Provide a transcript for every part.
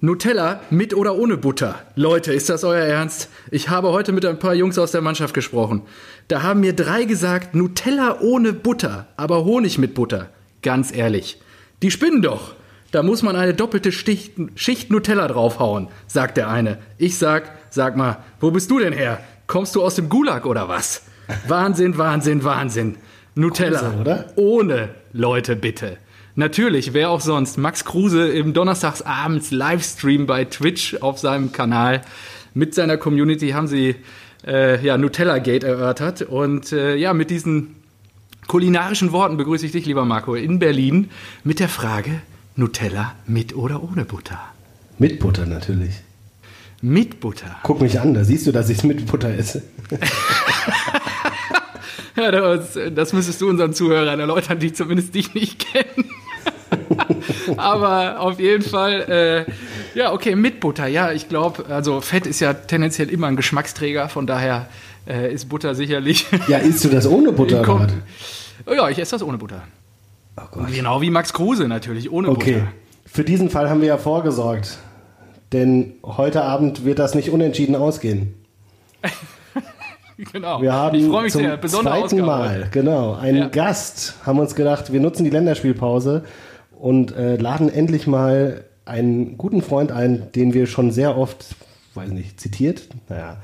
Nutella mit oder ohne Butter? Leute, ist das euer Ernst? Ich habe heute mit ein paar Jungs aus der Mannschaft gesprochen. Da haben mir drei gesagt, Nutella ohne Butter, aber Honig mit Butter. Ganz ehrlich. Die spinnen doch. Da muss man eine doppelte Schicht, Schicht Nutella draufhauen, sagt der eine. Ich sag, sag mal, wo bist du denn her? Kommst du aus dem Gulag oder was? Wahnsinn, Wahnsinn, Wahnsinn. Nutella. Kruse, oder? Ohne, Leute, bitte. Natürlich, wer auch sonst. Max Kruse im Donnerstagsabends Livestream bei Twitch auf seinem Kanal. Mit seiner Community haben sie äh, ja, Nutella Gate erörtert. Und äh, ja, mit diesen kulinarischen Worten begrüße ich dich, lieber Marco, in Berlin mit der Frage: Nutella mit oder ohne Butter? Mit Butter natürlich. Mit Butter. Guck mich an, da siehst du, dass ich es mit Butter esse. Ja, das, das müsstest du unseren Zuhörern erläutern, die zumindest dich nicht kennen. Aber auf jeden Fall, äh, ja, okay, mit Butter. Ja, ich glaube, also Fett ist ja tendenziell immer ein Geschmacksträger, von daher äh, ist Butter sicherlich. Ja, isst du das ohne Butter Kommt-? Oh ja, ich esse das ohne Butter. Oh. Genau wie Max Kruse natürlich, ohne Okay, Butter. für diesen Fall haben wir ja vorgesorgt. Denn heute Abend wird das nicht unentschieden ausgehen. Genau. Wir haben ich freue mich zum sehr. Besondere zweiten Ausgabe. Mal, genau, einen Ja. Gast, haben uns gedacht, wir nutzen die Länderspielpause und äh, laden endlich mal einen guten Freund ein, den wir schon sehr oft, weiß nicht, zitiert, naja,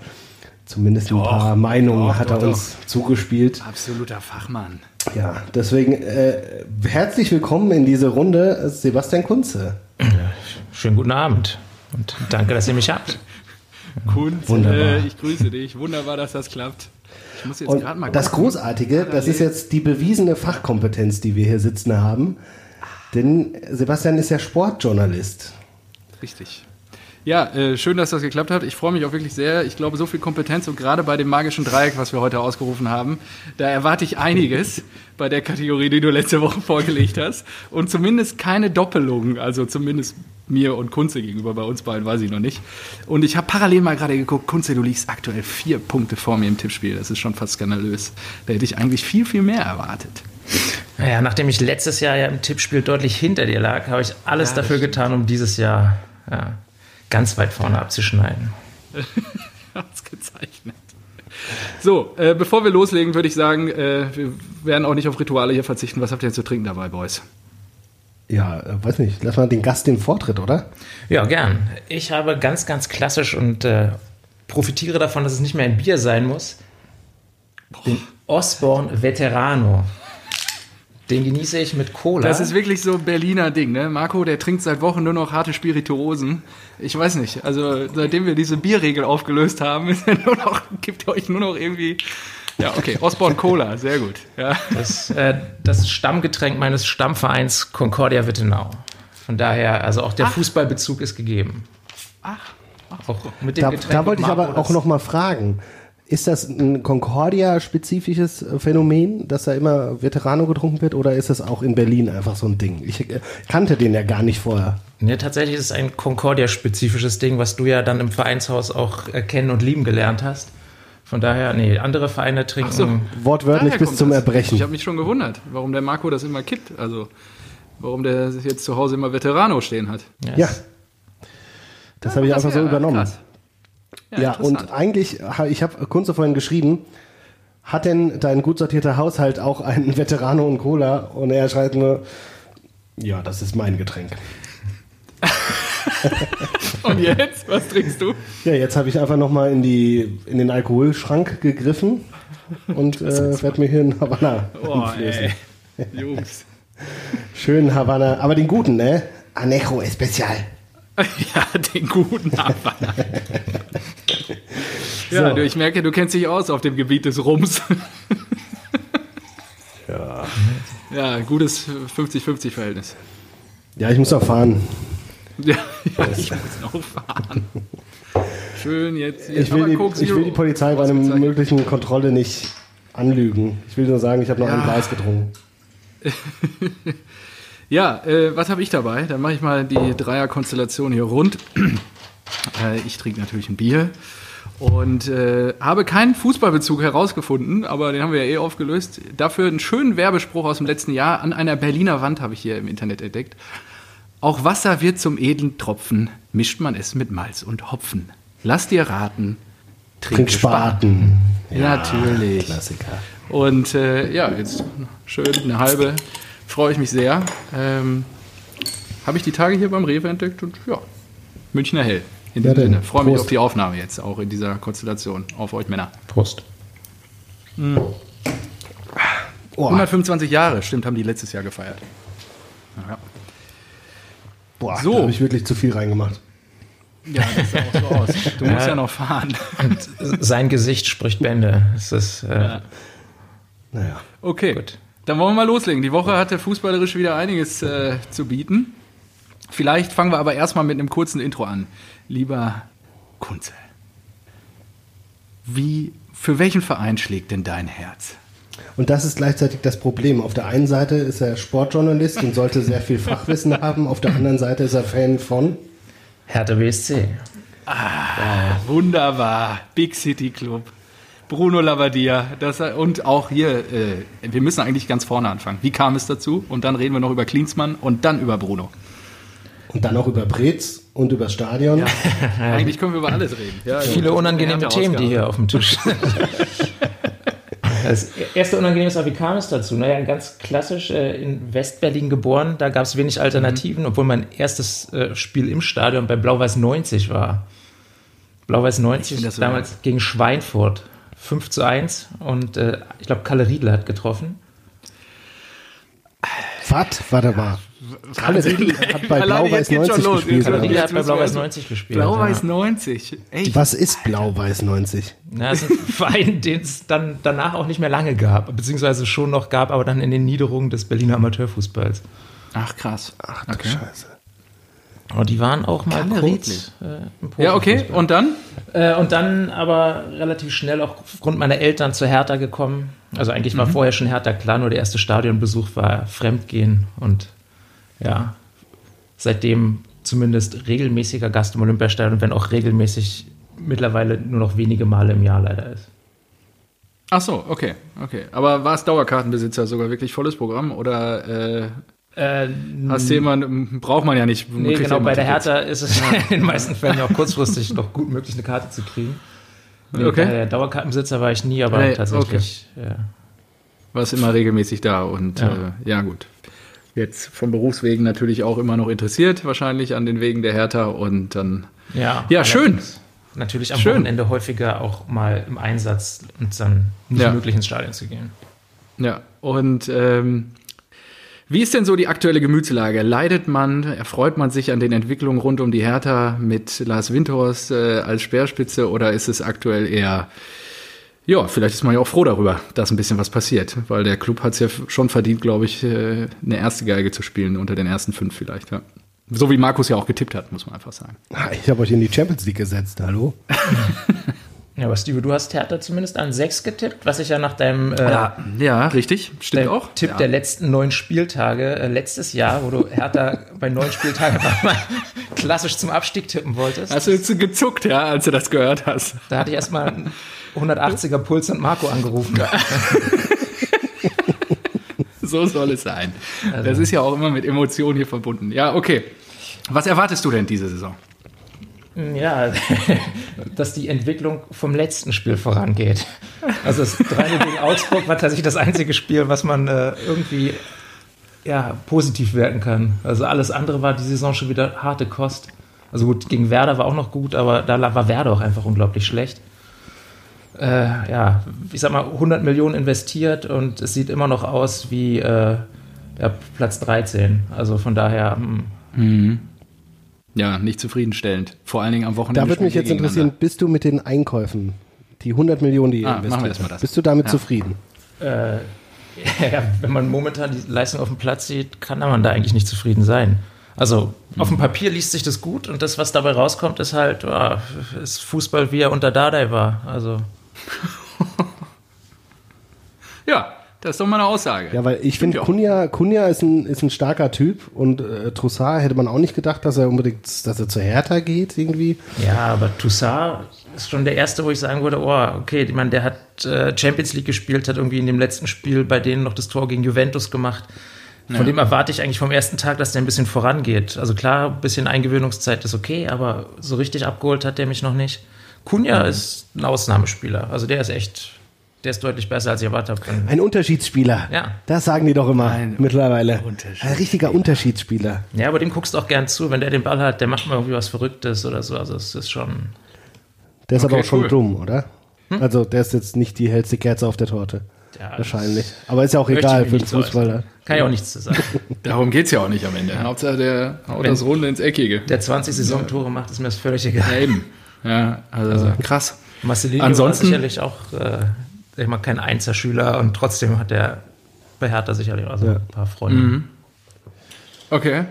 zumindest ein Doch, paar Meinungen doch, hat doch, er uns zugespielt. Absoluter Fachmann. Ja, deswegen äh, herzlich willkommen in diese Runde, Sebastian Kunze. Schönen guten Abend und danke, dass ihr mich habt. Kunz, Wunderbar. ich grüße dich. Wunderbar, dass das klappt. Ich muss jetzt Und gerade mal das gucken. Großartige, das ist jetzt die bewiesene Fachkompetenz, die wir hier sitzen haben. Denn Sebastian ist ja Sportjournalist. Richtig. Ja, äh, schön, dass das geklappt hat. Ich freue mich auch wirklich sehr. Ich glaube, so viel Kompetenz und gerade bei dem magischen Dreieck, was wir heute ausgerufen haben, da erwarte ich einiges bei der Kategorie, die du letzte Woche vorgelegt hast. Und zumindest keine Doppelungen, also zumindest mir und Kunze gegenüber, bei uns beiden weiß ich noch nicht. Und ich habe parallel mal gerade geguckt, Kunze, du liegst aktuell vier Punkte vor mir im Tippspiel. Das ist schon fast skandalös. Da hätte ich eigentlich viel, viel mehr erwartet. Naja, nachdem ich letztes Jahr ja im Tippspiel deutlich hinter dir lag, habe ich alles Ja, dafür getan, um dieses Jahr ja, ganz weit vorne abzuschneiden. Ausgezeichnet. So, äh, bevor wir loslegen, würde ich sagen, äh, wir werden auch nicht auf Rituale hier verzichten. Was habt ihr denn zu trinken dabei, Boys? Ja, äh, weiß nicht, lass mal den Gast den Vortritt, oder? Ja, gern. Ich habe ganz, ganz klassisch und äh, profitiere davon, dass es nicht mehr ein Bier sein muss. Den Osborne Veterano. Den genieße ich mit Cola. Das ist wirklich so ein Berliner Ding, ne? Marco, der trinkt seit Wochen nur noch harte Spirituosen. Ich weiß nicht, also seitdem wir diese Bierregel aufgelöst haben, ist er nur noch, gibt ihr euch nur noch irgendwie. Ja, okay, Osborne Cola, sehr gut. Ja. Das, äh, das Stammgetränk meines Stammvereins Concordia Wittenau. Von daher, also auch der Fußballbezug ist gegeben. Ach, Auch mit dem Da, Getränk da wollte ich aber auch das- noch mal fragen. Ist das ein Concordia-spezifisches äh, Phänomen, dass da immer Veterano getrunken wird, oder ist das auch in Berlin einfach so ein Ding? Ich äh, kannte den ja gar nicht vorher. Nee, tatsächlich ist es ein Concordia-spezifisches Ding, was du ja dann im Vereinshaus auch äh, kennen und lieben gelernt hast. Von daher, nee, andere Vereine trinken. so. Wortwörtlich bis zum das. Erbrechen. Ich habe mich schon gewundert, warum der Marco das immer kippt. Also, warum der sich jetzt zu Hause immer Veterano stehen hat. Ja, das habe ich einfach so übernommen. krass. Ja, und eigentlich, ich habe Kunze vorhin geschrieben, hat denn dein gut sortierter Haushalt auch einen Veterano und Cola? Und er schreibt nur, ja, das ist mein Getränk. Und jetzt? Was trinkst du? Ja, jetzt habe ich einfach nochmal in, die, in den Alkoholschrank gegriffen und äh, werde mir hier einen Havanna Oh, einflößen. ey. Jungs. Schönen Havanna, aber den guten, ne? Anejo Especial. Ja, den guten Havanna. Ja, So. du, ich merke, du kennst dich aus auf dem Gebiet des Rums. Ja. Ja, gutes 50-50-Verhältnis. Ja, ich muss auch fahren. Ja, ja, ich muss noch fahren. Schön jetzt. Ich will, die, ich will die Polizei bei einer möglichen Kontrolle nicht anlügen. Ich will nur sagen, ich habe noch Ja. ein Glas getrunken. Ja, äh, was habe ich dabei? Dann mache ich mal die Dreierkonstellation hier rund. äh, ich trinke natürlich ein Bier und äh, habe keinen Fußballbezug herausgefunden, aber den haben wir ja eh aufgelöst. Dafür einen schönen Werbespruch aus dem letzten Jahr an einer Berliner Wand habe ich hier im Internet entdeckt. Auch Wasser wird zum edlen Tropfen, mischt man es mit Malz und Hopfen. Lass dir raten, Trink Spaten. Ja, natürlich. Klassiker. Und äh, ja, jetzt schön eine halbe. Freue ich mich sehr. Ähm, Habe ich die Tage hier beim Rewe entdeckt und ja, Münchner Hell. In Ja, dem. Sinne. Freue mich auf die Aufnahme jetzt, auch in dieser Konstellation. Auf euch Männer. Prost. Oh, 125 Jahre, stimmt, haben die letztes Jahr gefeiert. Ja, boah, so. da habe ich wirklich zu viel reingemacht. ja das sah auch so aus. Du musst ja noch fahren. Sein Gesicht spricht Bände. Es ist, äh, Naja. Okay, dann wollen wir mal loslegen. Die Woche hatte fußballerisch wieder einiges äh, zu bieten. Vielleicht fangen wir aber erstmal mit einem kurzen Intro an. Lieber Kunze, wie, für welchen Verein schlägt denn dein Herz? Und das ist gleichzeitig das Problem. Auf der einen Seite ist er Sportjournalist und sollte sehr viel Fachwissen haben. Auf der anderen Seite ist er Fan von. Hertha BSC. Wunderbar, Big City Club. Bruno Labbadia, das, und auch hier, äh, wir müssen eigentlich ganz vorne anfangen. Wie kam es dazu? Und dann reden wir noch über Klinsmann und dann über Bruno. Und dann auch über Brez und über das Stadion. Eigentlich können wir über alles reden. Ja, Viele unangenehme Härte Themen, die hier auf dem Tisch sind. Das erste Unangenehme ist auch, wie kam es dazu? Naja, ganz klassisch äh, in Westberlin geboren, da gab es wenig Alternativen, obwohl mein erstes äh, Spiel im Stadion bei Blau-Weiß 90 war. Blau-Weiß 90 find das so damals gegen Schweinfurt. 5 zu 1 und äh, ich glaube, Kalle Riedler hat getroffen. Was? Warte mal. Kalle Riedl hat bei Blau-Weiß jetzt geht's schon 90 los. gespielt. Kalle Jetzt hat bei Blau-Weiß also- 90 gespielt. Blau-Weiß ja. 90. Ey, Was ist Blau-Weiß 90? Na, das ist ein Verein, den es dann danach auch nicht mehr lange gab, beziehungsweise schon noch gab, aber dann in den Niederungen des Berliner Amateurfußballs. Ach krass. Ach du Okay. Scheiße. Und die waren auch mal Kalle kurz äh, im Ja, okay. Und dann? Äh, und dann aber relativ schnell auch aufgrund meiner Eltern zur Hertha gekommen. Also eigentlich war vorher schon Hertha klar, nur der erste Stadionbesuch war Fremdgehen und ja, seitdem zumindest regelmäßiger Gast im Olympiastadion, wenn auch regelmäßig mittlerweile nur noch wenige Male im Jahr leider ist. Ach so, okay, okay. Aber war es Dauerkartenbesitzer sogar wirklich volles Programm oder äh, Äh, hast du jemanden, braucht man ja nicht. nee, genau, ja bei der. Hertha ist es in den meisten Fällen ja auch kurzfristig noch gut möglich, eine Karte zu kriegen. Nee, Okay. Bei Dauerkartenbesitzer war ich nie, aber Nee, tatsächlich. Ja. War es immer regelmäßig da und ja. Ja. Äh, ja gut. Jetzt von Berufswegen natürlich auch immer noch interessiert, wahrscheinlich an den Wegen der Hertha und dann. Ja, Ja, schön. Natürlich am Schön. Wochenende häufiger auch mal im Einsatz und dann nicht Ja. möglich ins Stadion zu gehen. Ja, und ähm, wie ist denn so die aktuelle Gemütslage? Leidet man, erfreut man sich an den Entwicklungen rund um die Hertha mit Lars Windhorst äh, als Speerspitze oder ist es aktuell eher, ja, vielleicht ist man ja auch froh darüber, dass ein bisschen was passiert, weil der Club hat es ja schon verdient, glaube ich, äh, eine erste Geige zu spielen unter den ersten fünf vielleicht, ja. So wie Markus ja auch getippt hat, muss man einfach sagen. Ah, Ich habe euch in die Champions League gesetzt, hallo? Ja, aber Steve, du hast Hertha zumindest an sechs getippt, was ich ja nach deinem äh, Ja, ja richtig, stimmt auch. Tipp ja. der letzten neun Spieltage äh, letztes Jahr, wo du Hertha bei neun Spieltagen mal klassisch zum Abstieg tippen wolltest. Hast du jetzt gezuckt, ja, als du das gehört hast? Da hatte ich erstmal 180er Puls und Marco angerufen. So soll es sein. Das ist ja auch immer mit Emotionen hier verbunden. Ja, okay. Was erwartest du denn diese Saison? Ja, dass die Entwicklung vom letzten Spiel vorangeht. Also das 3 gegen Augsburg war tatsächlich das einzige Spiel, was man äh, irgendwie ja, positiv werten kann. Also alles andere war die Saison schon wieder harte Kost. Also gut, gegen Werder war auch noch gut, aber da war Werder auch einfach unglaublich schlecht. Äh, ja, ich sag mal, 100 Millionen investiert und es sieht immer noch aus wie äh, ja, Platz 13. Also von daher, hm, Ja, nicht zufriedenstellend. Vor allen Dingen am Wochenende. Da würde mich jetzt interessieren, bist du mit den Einkäufen, die 100 Millionen, die ihr Ah, machen wir investiert habt, das. bist du damit Ja. zufrieden? Äh, ja, wenn man momentan die Leistung auf dem Platz sieht, kann man da eigentlich nicht zufrieden sein. Also auf dem Papier liest sich das gut und das, was dabei rauskommt, ist halt, ja, ist Fußball, wie er unter Dardai war. Also Ja, das ist doch mal eine Aussage. Ja, weil ich finde. Kunja, Kunja ist, ein, ist ein starker Typ und äh, Troussard hätte man auch nicht gedacht, dass er unbedingt, dass er zur Hertha geht irgendwie. ja, aber Toussaint ist schon der erste, wo ich sagen würde, oh, okay, ich meine, der hat äh, Champions League gespielt, hat irgendwie in dem letzten Spiel bei denen noch das Tor gegen Juventus gemacht. Von ja. dem erwarte ich eigentlich vom ersten Tag, dass der ein bisschen vorangeht. Also klar, ein bisschen Eingewöhnungszeit ist okay, aber so richtig abgeholt hat der mich noch nicht. Kunja mhm. ist ein Ausnahmespieler. Also der ist echt, der ist deutlich besser, als ich erwartet habe. Ein Unterschiedsspieler. Ja. Das sagen die doch immer ein mittlerweile. Ein richtiger Unterschiedsspieler. Ja, aber dem guckst du auch gern zu. Wenn der den Ball hat, der macht mal irgendwie was Verrücktes oder so. Also es ist schon. Der ist okay, aber auch schon cool. dumm, oder? Hm? Also der ist jetzt nicht die hellste Kerze auf der Torte. Ja, Wahrscheinlich. Aber ist ja auch egal für den Fußballer. Kann ja auch nichts zu sagen. Darum geht es ja auch nicht am Ende. Hauptsache der haut Wenn das Runde ins Eckige. Der 20 Saisontore macht, ist mir das völlig egal. Ja, eben. Ja, also, also krass. Marcelinho Ansonsten, war sicherlich auch, äh, ich mal, kein Einzelschüler und trotzdem hat der bei Hertha sicherlich also ja. ein paar Freunde. Mhm. Okay.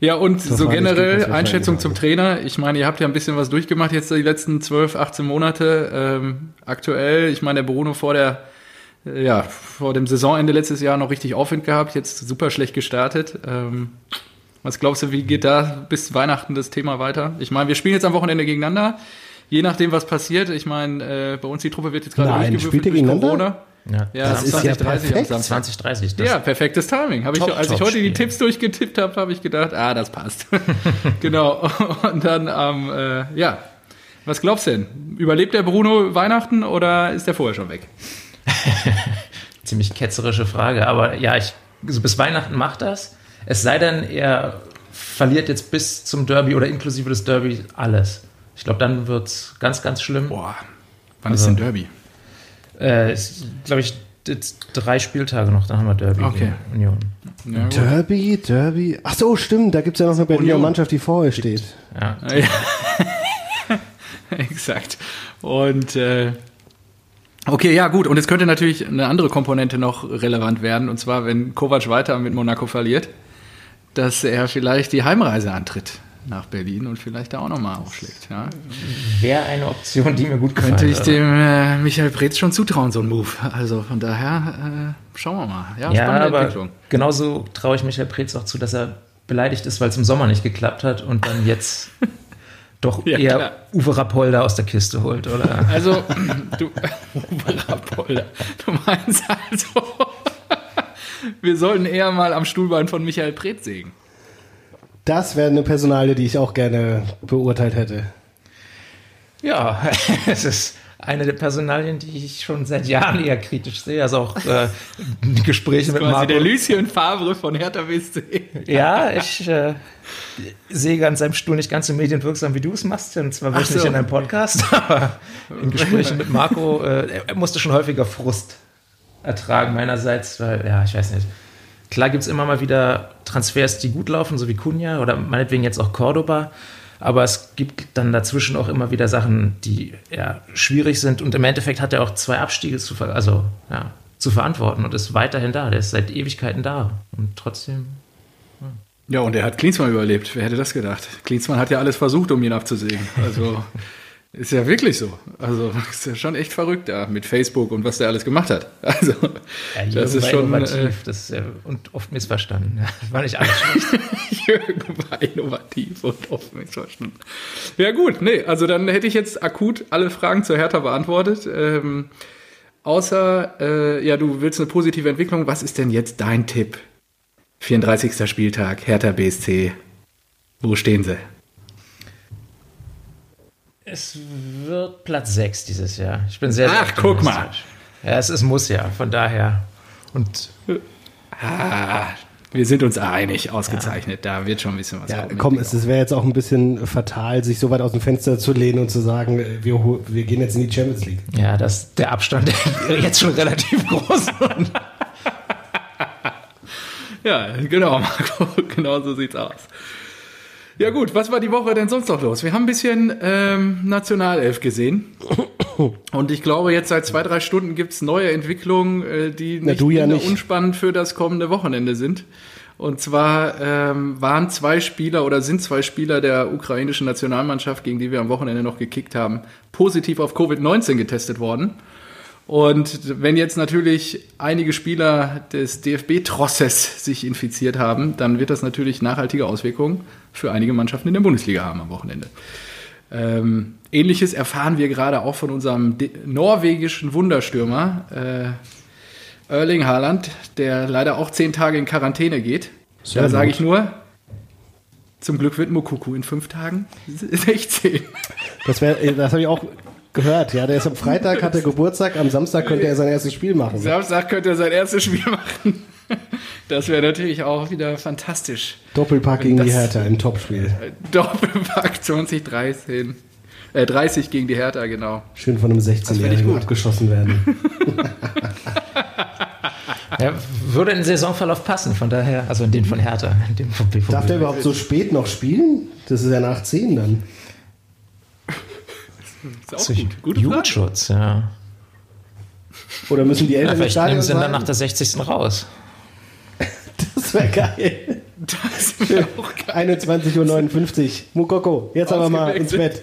Ja, und das so generell Einschätzung zum Trainer. Ich meine, ihr habt ja ein bisschen was durchgemacht jetzt die letzten 12, 18 Monate. Ähm, aktuell, ich meine, der Bruno vor der ja, vor dem Saisonende letztes Jahr noch richtig Aufwind gehabt, jetzt super schlecht gestartet. Ähm, was glaubst du, wie geht da bis Weihnachten das Thema weiter? Ich meine, wir spielen jetzt am Wochenende gegeneinander. Je nachdem, was passiert. Ich meine, äh, bei uns die Truppe wird jetzt gerade durchgewürfelt durch Corona. Ja, ja das ist ja 30 perfekt. 2030. ja, perfektes Timing. Hab ich, top, als top ich heute Spiel. die Tipps durchgetippt habe, habe ich gedacht, ah, das passt. genau. Und dann, ähm, äh, ja, was glaubst du denn? Überlebt der Bruno Weihnachten oder ist der vorher schon weg? Ziemlich ketzerische Frage, aber ja, ich, also bis Weihnachten macht das. Es sei denn, er verliert jetzt bis zum Derby oder inklusive des Derby alles. Ich glaube, dann wird es ganz, ganz schlimm. Boah, wann also, ist denn Derby? Äh, glaube ich, drei Spieltage noch, dann haben wir Derby okay. Union. Ja, Derby, Derby. Ach so, stimmt, da gibt es ja noch eine Berliner Union. Mannschaft, die vor euch steht. Ja. ja. Exakt. Und äh, Okay, ja gut. Und es könnte natürlich eine andere Komponente noch relevant werden. Und zwar, wenn Kovac weiter mit Monaco verliert, dass er vielleicht die Heimreise antritt nach Berlin und vielleicht da auch nochmal aufschlägt. Ja. Wäre eine Option, die mir gut gefällt. Könnte ich dem äh, Michael Preetz schon zutrauen, so ein Move. Also von daher äh, schauen wir mal. Ja, ja aber genauso traue ich Michael Preetz auch zu, dass er beleidigt ist, weil es im Sommer nicht geklappt hat und dann jetzt doch ja, eher klar. Uwe Rapolda aus der Kiste holt, oder? Also, du, Uwe Rapolda, du meinst also, wir sollten eher mal am Stuhlbein von Michael Preetz sägen. Das wäre eine Personalie, die ich auch gerne beurteilt hätte. Ja, es ist eine der Personalien, die ich schon seit Jahren eher kritisch sehe. Also auch äh, Gespräche mit Marco. der Lucien Favre von Hertha BSC. Ja, ich äh, sehe an seinem Stuhl nicht ganz so medienwirksam, wie du es machst. Und zwar wirklich so. in einem Podcast, aber in Gesprächen mit Marco, äh, er musste schon häufiger Frust ertragen meinerseits, weil, ja, ich weiß nicht. Klar gibt es immer mal wieder Transfers, die gut laufen, so wie Kunja oder meinetwegen jetzt auch Cordoba. Aber es gibt dann dazwischen auch immer wieder Sachen, die ja, schwierig sind. Und im Endeffekt hat er auch zwei Abstiege zu, ver also, ja, zu verantworten und ist weiterhin da. Der ist seit Ewigkeiten da. Und trotzdem. Ja, ja und er hat Klinsmann überlebt. Wer hätte das gedacht? Klinsmann hat ja alles versucht, um ihn abzusägen. Also. Ist ja wirklich so. Also ist ja schon echt verrückt da mit Facebook und was der alles gemacht hat. Also ja, das ist schon innovativ äh, das ist, äh, und oft missverstanden. Das war nicht alles schlecht. Jürgen war innovativ und oft missverstanden. Ja gut, nee, also dann hätte ich jetzt akut alle Fragen zur Hertha beantwortet. Ähm, außer, äh, ja, du willst eine positive Entwicklung. Was ist denn jetzt dein Tipp? 34. Spieltag, Hertha BSC. Wo stehen sie? Es wird Platz 6 dieses Jahr. Ich bin sehr, sehr Ach, guck mal. Ja, es, es muss ja, von daher. Und. Ah, wir sind uns einig, ausgezeichnet. Ja. Da wird schon ein bisschen was ja, kommen. Komm, es, es wäre jetzt auch ein bisschen fatal, sich so weit aus dem Fenster zu lehnen und zu sagen, äh, wir, wir gehen jetzt in die Champions League. Ja, das, der Abstand jetzt schon relativ groß. ja, genau, Marco. Genau so sieht's aus. Ja gut, was war die Woche denn sonst noch los? Wir haben ein bisschen ähm, Nationalelf gesehen. Und ich glaube, jetzt seit zwei, drei Stunden gibt's neue Entwicklungen, äh, die nicht, ja nicht. unspannend für das kommende Wochenende sind. Und zwar ähm, waren zwei Spieler oder sind zwei Spieler der ukrainischen Nationalmannschaft, gegen die wir am Wochenende noch gekickt haben, positiv auf Covid-19 getestet worden. Und wenn jetzt natürlich einige Spieler des DFB-Trosses sich infiziert haben, dann wird das natürlich nachhaltige Auswirkungen für einige Mannschaften in der Bundesliga haben am Wochenende. Ähm, Ähnliches erfahren wir gerade auch von unserem norwegischen Wunderstürmer. Äh, Erling Haaland, der leider auch zehn Tage in Quarantäne geht. Sehr da sage ich nur, zum Glück wird Mukuku in fünf Tagen 16. Das, wär- äh, das habe ich auch gehört. Ja, der ist am Freitag, hat er Geburtstag, am Samstag könnte er sein erstes Spiel machen. Samstag könnte er sein erstes Spiel machen. Das wäre natürlich auch wieder fantastisch. Doppelpack gegen die Hertha im Topspiel. Doppelpack 2013. Äh, 30 gegen die Hertha, genau. Schön von einem Das find ich 16-Jährigen gut. abgeschossen werden. Ja, würde in den Saisonverlauf passen, von daher, also in den von Hertha, in dem von BVB. Darf der überhaupt so spät noch spielen? Das ist ja nach 10 dann. Ist auch So, gut. Gute Frage. Jugendschutz, ja. Oder müssen die ja Eltern im vielleicht nehmen sie dann nach der 60. raus. Das wäre geil. Das wäre auch geil. 21.59 Uhr. Mukoko, jetzt aber mal ins. Bett.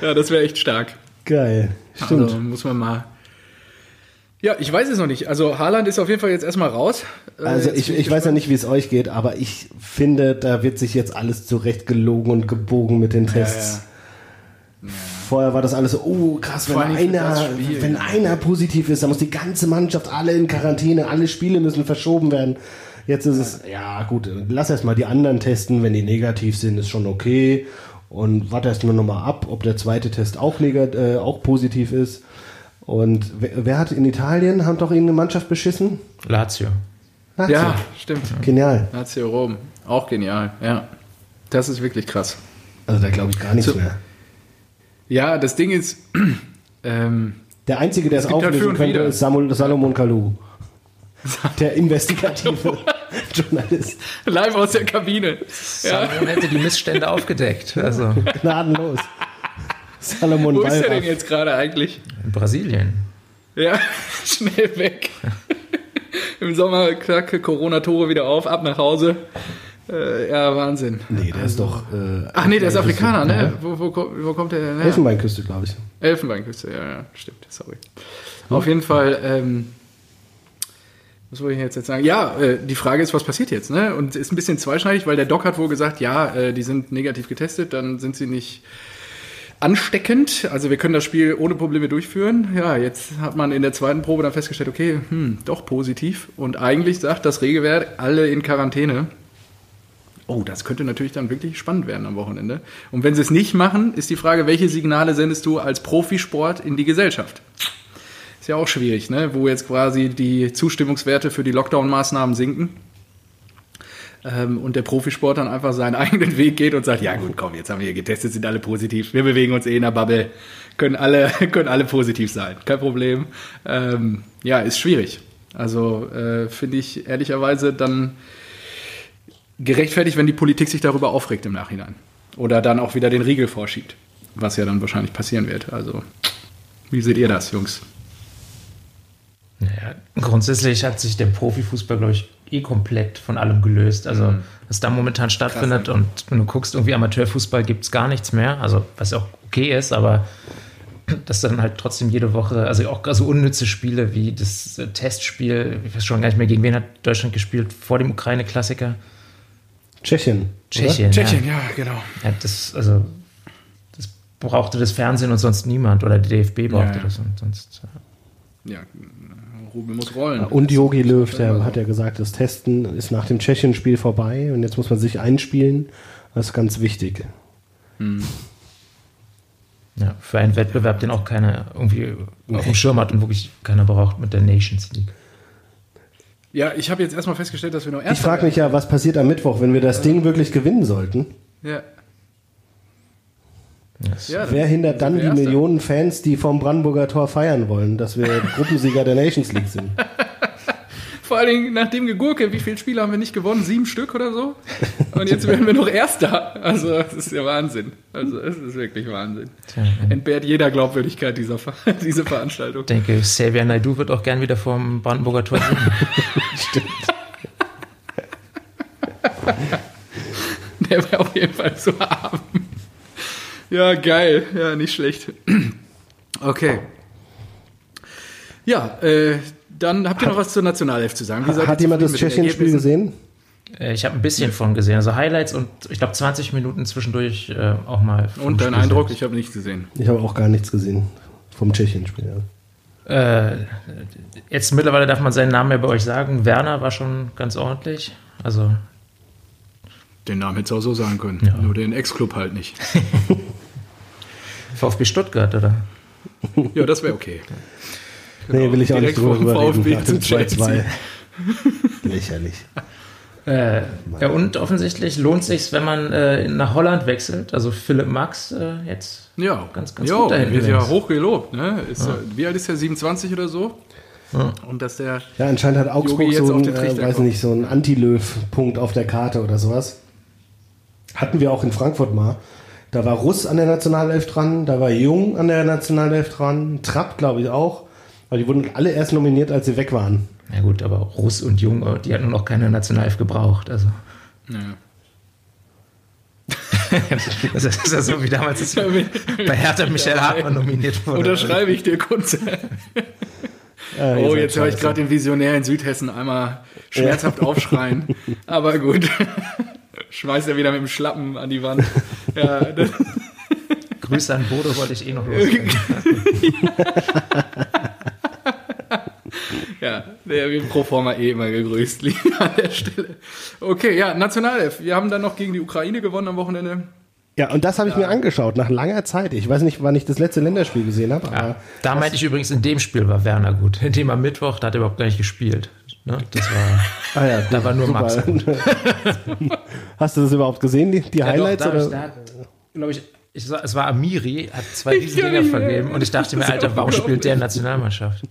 Ja, das wäre echt stark. Geil. Stimmt. Also muss man mal. Ja, ich weiß es noch nicht. Also Haaland ist auf jeden Fall jetzt erstmal raus. Äh, Also jetzt ich, ich weiß ja nicht, wie es euch geht, aber ich finde, da wird sich jetzt alles zurecht gelogen und gebogen mit den Tests. Vorher war das alles so, oh krass, wenn einer, wenn ja. einer positiv ist, dann muss die ganze Mannschaft alle in Quarantäne, alle Spiele müssen verschoben werden. Jetzt ist es, ja gut, lass erst mal die anderen testen, wenn die negativ sind, ist schon okay. Und warte erst nur noch mal ab, ob der zweite Test auch, äh, auch positiv ist. Und wer, hat in Italien, haben doch irgendeine Mannschaft beschissen? Lazio. Lazio. Ja, stimmt. Genial. Lazio Rom. Auch genial, ja. Das ist wirklich krass. Also da glaube ich gar nichts So. mehr. Ja, das Ding ist, ähm, Der Einzige, der es, auflösen könnte, ist Samuel, Salomon Kalou. Der investigative Journalist. live aus der Kabine. Ja. Salomon hätte die Missstände aufgedeckt. Also Gnadenlos. Salomon Wo ist er denn Wallraff. jetzt gerade eigentlich? in Brasilien. Ja, schnell weg. Im Sommer klacke Corona-Tore wieder auf, ab nach Hause. Äh, ja, Wahnsinn. Nee, der ist doch. Äh, Ach nee, der ist Afrikaner, ne? Ja. Wo, wo, wo kommt der denn her? Elfenbeinküste, glaube ich. Elfenbeinküste, ja, ja, stimmt, sorry. Auf jeden Fall, ähm, was wollte ich jetzt, jetzt sagen? Ja, äh, die Frage ist, was passiert jetzt, ne? Und ist ein bisschen zweischneidig, weil der Doc hat wohl gesagt, ja, äh, die sind negativ getestet, dann sind sie nicht ansteckend. Also wir können das Spiel ohne Probleme durchführen. Ja, jetzt hat man in der zweiten Probe dann festgestellt, okay, hm, doch positiv. Und eigentlich sagt das Regelwerk, alle in Quarantäne. Oh, das könnte natürlich dann wirklich spannend werden am Wochenende. Und wenn sie es nicht machen, ist die Frage, welche Signale sendest du als Profisport in die Gesellschaft? Ist ja auch schwierig, ne? wo jetzt quasi die Zustimmungswerte für die Lockdown-Maßnahmen sinken. Ähm, und der Profisport dann einfach seinen eigenen Weg geht und sagt, ja gut, komm, jetzt haben wir hier getestet, sind alle positiv. Wir bewegen uns eh in der Bubble, können alle, können alle positiv sein, kein Problem. Ähm, ja, ist schwierig. Also äh, finde ich ehrlicherweise dann gerechtfertigt, wenn die Politik sich darüber aufregt im Nachhinein. Oder dann auch wieder den Riegel vorschiebt. Was ja dann wahrscheinlich passieren wird. Also, wie seht ihr das, Jungs? Naja, grundsätzlich hat sich der Profifußball, glaube ich, eh komplett von allem gelöst. Also, was da momentan stattfindet und wenn du guckst, irgendwie Amateurfußball gibt es gar nichts mehr. Also, was auch okay ist, aber dass dann halt trotzdem jede Woche, also auch so unnütze Spiele wie das äh, Testspiel, ich weiß schon gar nicht mehr, gegen wen hat Deutschland gespielt vor dem Ukraine-Klassiker? Tschechien. Tschechien. Tschechien, ja, genau. Ja, das, also, das brauchte das Fernsehen und sonst niemand. Oder der DFB brauchte Ja, ja. das und sonst. Ja, Rubel muss rollen. Und Jogi Löw, der hat ja gesagt, das Testen ist nach dem Tschechien-Spiel vorbei und jetzt muss man sich einspielen. Das ist ganz wichtig. Ja, für einen Wettbewerb, den auch keiner irgendwie auf dem Schirm hat und wirklich keiner braucht mit der Nations League. Ja, ich habe jetzt erstmal festgestellt, dass wir noch Ich Erster frage mich ja, was passiert am Mittwoch, wenn wir das Ding wirklich gewinnen sollten? Ja. Ja, Wer hindert dann die. Millionen Fans, die vom Brandenburger Tor feiern wollen, dass wir Gruppensieger der Nations League sind? Vor allen Dingen nach dem Gegurke, wie viele Spiele haben wir nicht gewonnen? Sieben Stück oder so? Und jetzt werden wir noch Erster. Also, das ist ja Wahnsinn. Also, es ist wirklich Wahnsinn. Entbehrt jeder Glaubwürdigkeit dieser Ver diese Veranstaltung. ich denke, Xavier Naidu wird auch gern wieder vom Brandenburger Tor singen. Der wäre auf jeden Fall zu haben. Ja, geil. Ja, nicht schlecht. Okay. Ja, äh, dann habt ihr noch was zur Nationalelf zu sagen. Wie seid ihr Hat jemand das Tschechien-Spiel gesehen? Äh, Ich habe ein bisschen von gesehen, also Highlights und ich glaube 20 Minuten zwischendurch äh, auch mal. Und dein Spiel Eindruck? selbst. Ich habe nichts gesehen. Ich habe auch gar nichts gesehen vom Tschechien-Spiel. ja. Äh, jetzt mittlerweile darf man seinen Namen ja bei euch sagen. Werner war schon ganz ordentlich. Also Den Namen hätte es auch so sagen können. Ja. Nur den Ex-Club halt nicht. VfB Stuttgart, oder? Ja, das wäre okay. Nee, will ich auch nicht Direkt drüber vom reden. VfB Nach dem zum 2-2. Lächerlich. Äh, ja, und offensichtlich lohnt sich, wenn man äh, nach Holland wechselt. Also Philipp Max äh, jetzt. Ja, Ganz, ganz ja, gut da hinten wird ja links. hoch gelobt. Ne? Ist, ja. Wie alt ist er? 27 oder so? Und dass der Ja, anscheinend hat Augsburg so auf einen, den äh, weiß kommt. nicht, so einen Anti-Löw-Punkt auf der Karte oder sowas. Hatten wir auch in Frankfurt mal. Da war Russ an der Nationalelf dran, da war Jung an der Nationalelf dran, Trapp glaube ich auch. Weil die wurden alle erst nominiert, als sie weg waren. Ja gut, aber Russ und Jung, äh, die hatten noch keine Nationalelf gebraucht. Also ja. das ist, ja so wie damals als bei Hertha Michel Hartmann nominiert wurde. unterschreibe ich dir, Kunze. Äh, ihr Oh, jetzt höre ich gerade den Visionär in Südhessen einmal schmerzhaft aufschreien. Aber gut. Schmeißt er wieder mit dem Schlappen an die Wand. Ja, das, Grüße an Bodo wollte ich eh noch loswerden. ja der wird pro forma eh immer gegrüßt an der Stelle. Okay, ja, Nationalelf. Wir haben dann noch gegen die Ukraine gewonnen am Wochenende. Ja, und das habe ich mir angeschaut, nach langer Zeit. Ich weiß nicht, wann ich das letzte Länderspiel gesehen habe, Ja, da meinte ich übrigens, in dem Spiel war Werner gut. In dem am Mittwoch, da hat er überhaupt gar nicht gespielt. Ne? Das war, ah ja, da war nur Max. Hast du das überhaupt gesehen, die, die Highlights? Ja, doch, da, oder? da glaube ich, ich, es war Amiri, hat zwei Ich riesen kann Dinger nicht mehr. vergeben und ich dachte mir, Alter, warum spielt der in Nationalmannschaft?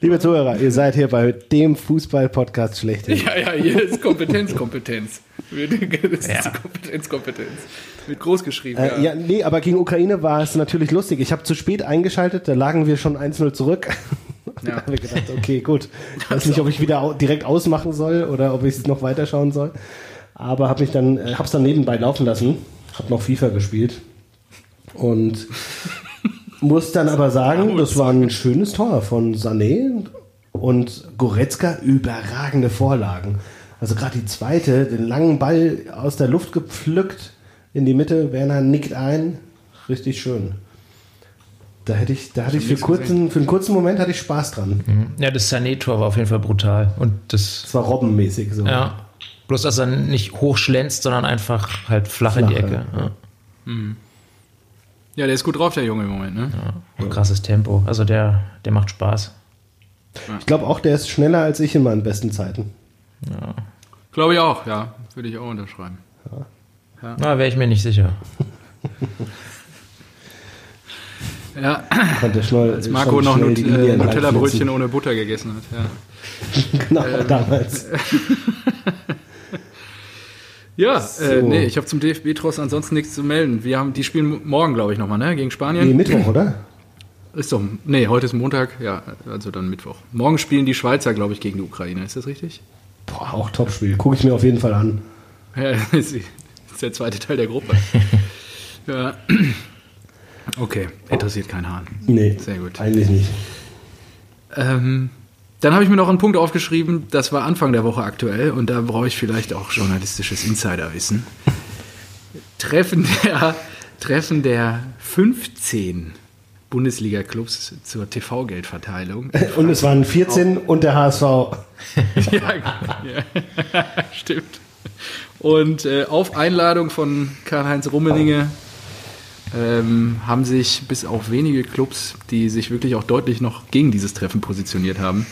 Liebe Zuhörer, ihr seid hier bei dem Fußball-Podcast schlechthin. Ja, ja, hier ist Kompetenz, Kompetenz. Das ist Ja. Kompetenz, Kompetenz. Wird groß geschrieben, Äh, ja, nee, aber gegen Ukraine war es natürlich lustig. Ich habe zu spät eingeschaltet, da lagen wir schon 1-0 zurück. da Ja. habe ich gedacht, okay, gut. Ich weiß nicht, ob ich wieder direkt ausmachen soll oder ob ich es noch weiterschauen soll. Aber habe mich dann, äh, hab's dann nebenbei laufen lassen, habe noch FIFA gespielt und muss dann aber sagen, das war ein schönes Tor von Sané und Goretzka überragende Vorlagen. Also gerade die zweite, den langen Ball aus der Luft gepflückt in die Mitte, Werner nickt ein, richtig schön. Da hätte ich, da hatte ich für, nichts kurzen, für einen kurzen Moment hatte ich Spaß dran. Ja, das Sané-Tor war auf jeden Fall brutal. Und das, Das war robbenmäßig so. ja, bloß dass er nicht hochschlänzt, sondern einfach halt flach, in die Ecke. Ja. Ja, der ist gut drauf, der Junge im Moment, ne? Und krasses Tempo. Also der, der macht Spaß. Ich glaube auch, der ist schneller als ich in meinen besten Zeiten. Glaube ich auch, ja. Würde ich auch unterschreiben. Na, wäre ich mir nicht sicher. Ja, Konnte schnell, als Marco noch Nut äh, Nutella-Brötchen ohne Butter gegessen hat. Ja, Genau, Ähm. damals. ja So. äh, nee, ich habe zum DFB-Tross ansonsten nichts zu melden. Wir haben, die spielen morgen, glaube ich, nochmal, ne? Gegen Spanien. Nee, Mittwoch, oder? Ist doch, nee, heute ist Montag, ja, also dann Mittwoch. Morgen spielen die Schweizer, glaube ich, gegen die Ukraine. Ist das richtig? Boah, auch Topspiel. Gucke ich mir auf jeden Fall an. Ja, das ist der zweite Teil der Gruppe. ja. Okay, interessiert keinen Hahn. Nee, Sehr gut. eigentlich nicht. Ähm, dann habe ich mir noch einen Punkt aufgeschrieben, das war Anfang der Woche aktuell und da brauche ich vielleicht auch journalistisches Insiderwissen. Treffen der, Treffen der 15 Bundesliga-Clubs zur TV-Geldverteilung. Und es waren 14 und der HSV. ja, ja, stimmt. Und äh, auf Einladung von Karl-Heinz Rummeninge ähm, haben sich bis auf wenige Clubs, die sich wirklich auch deutlich noch gegen dieses Treffen positioniert haben,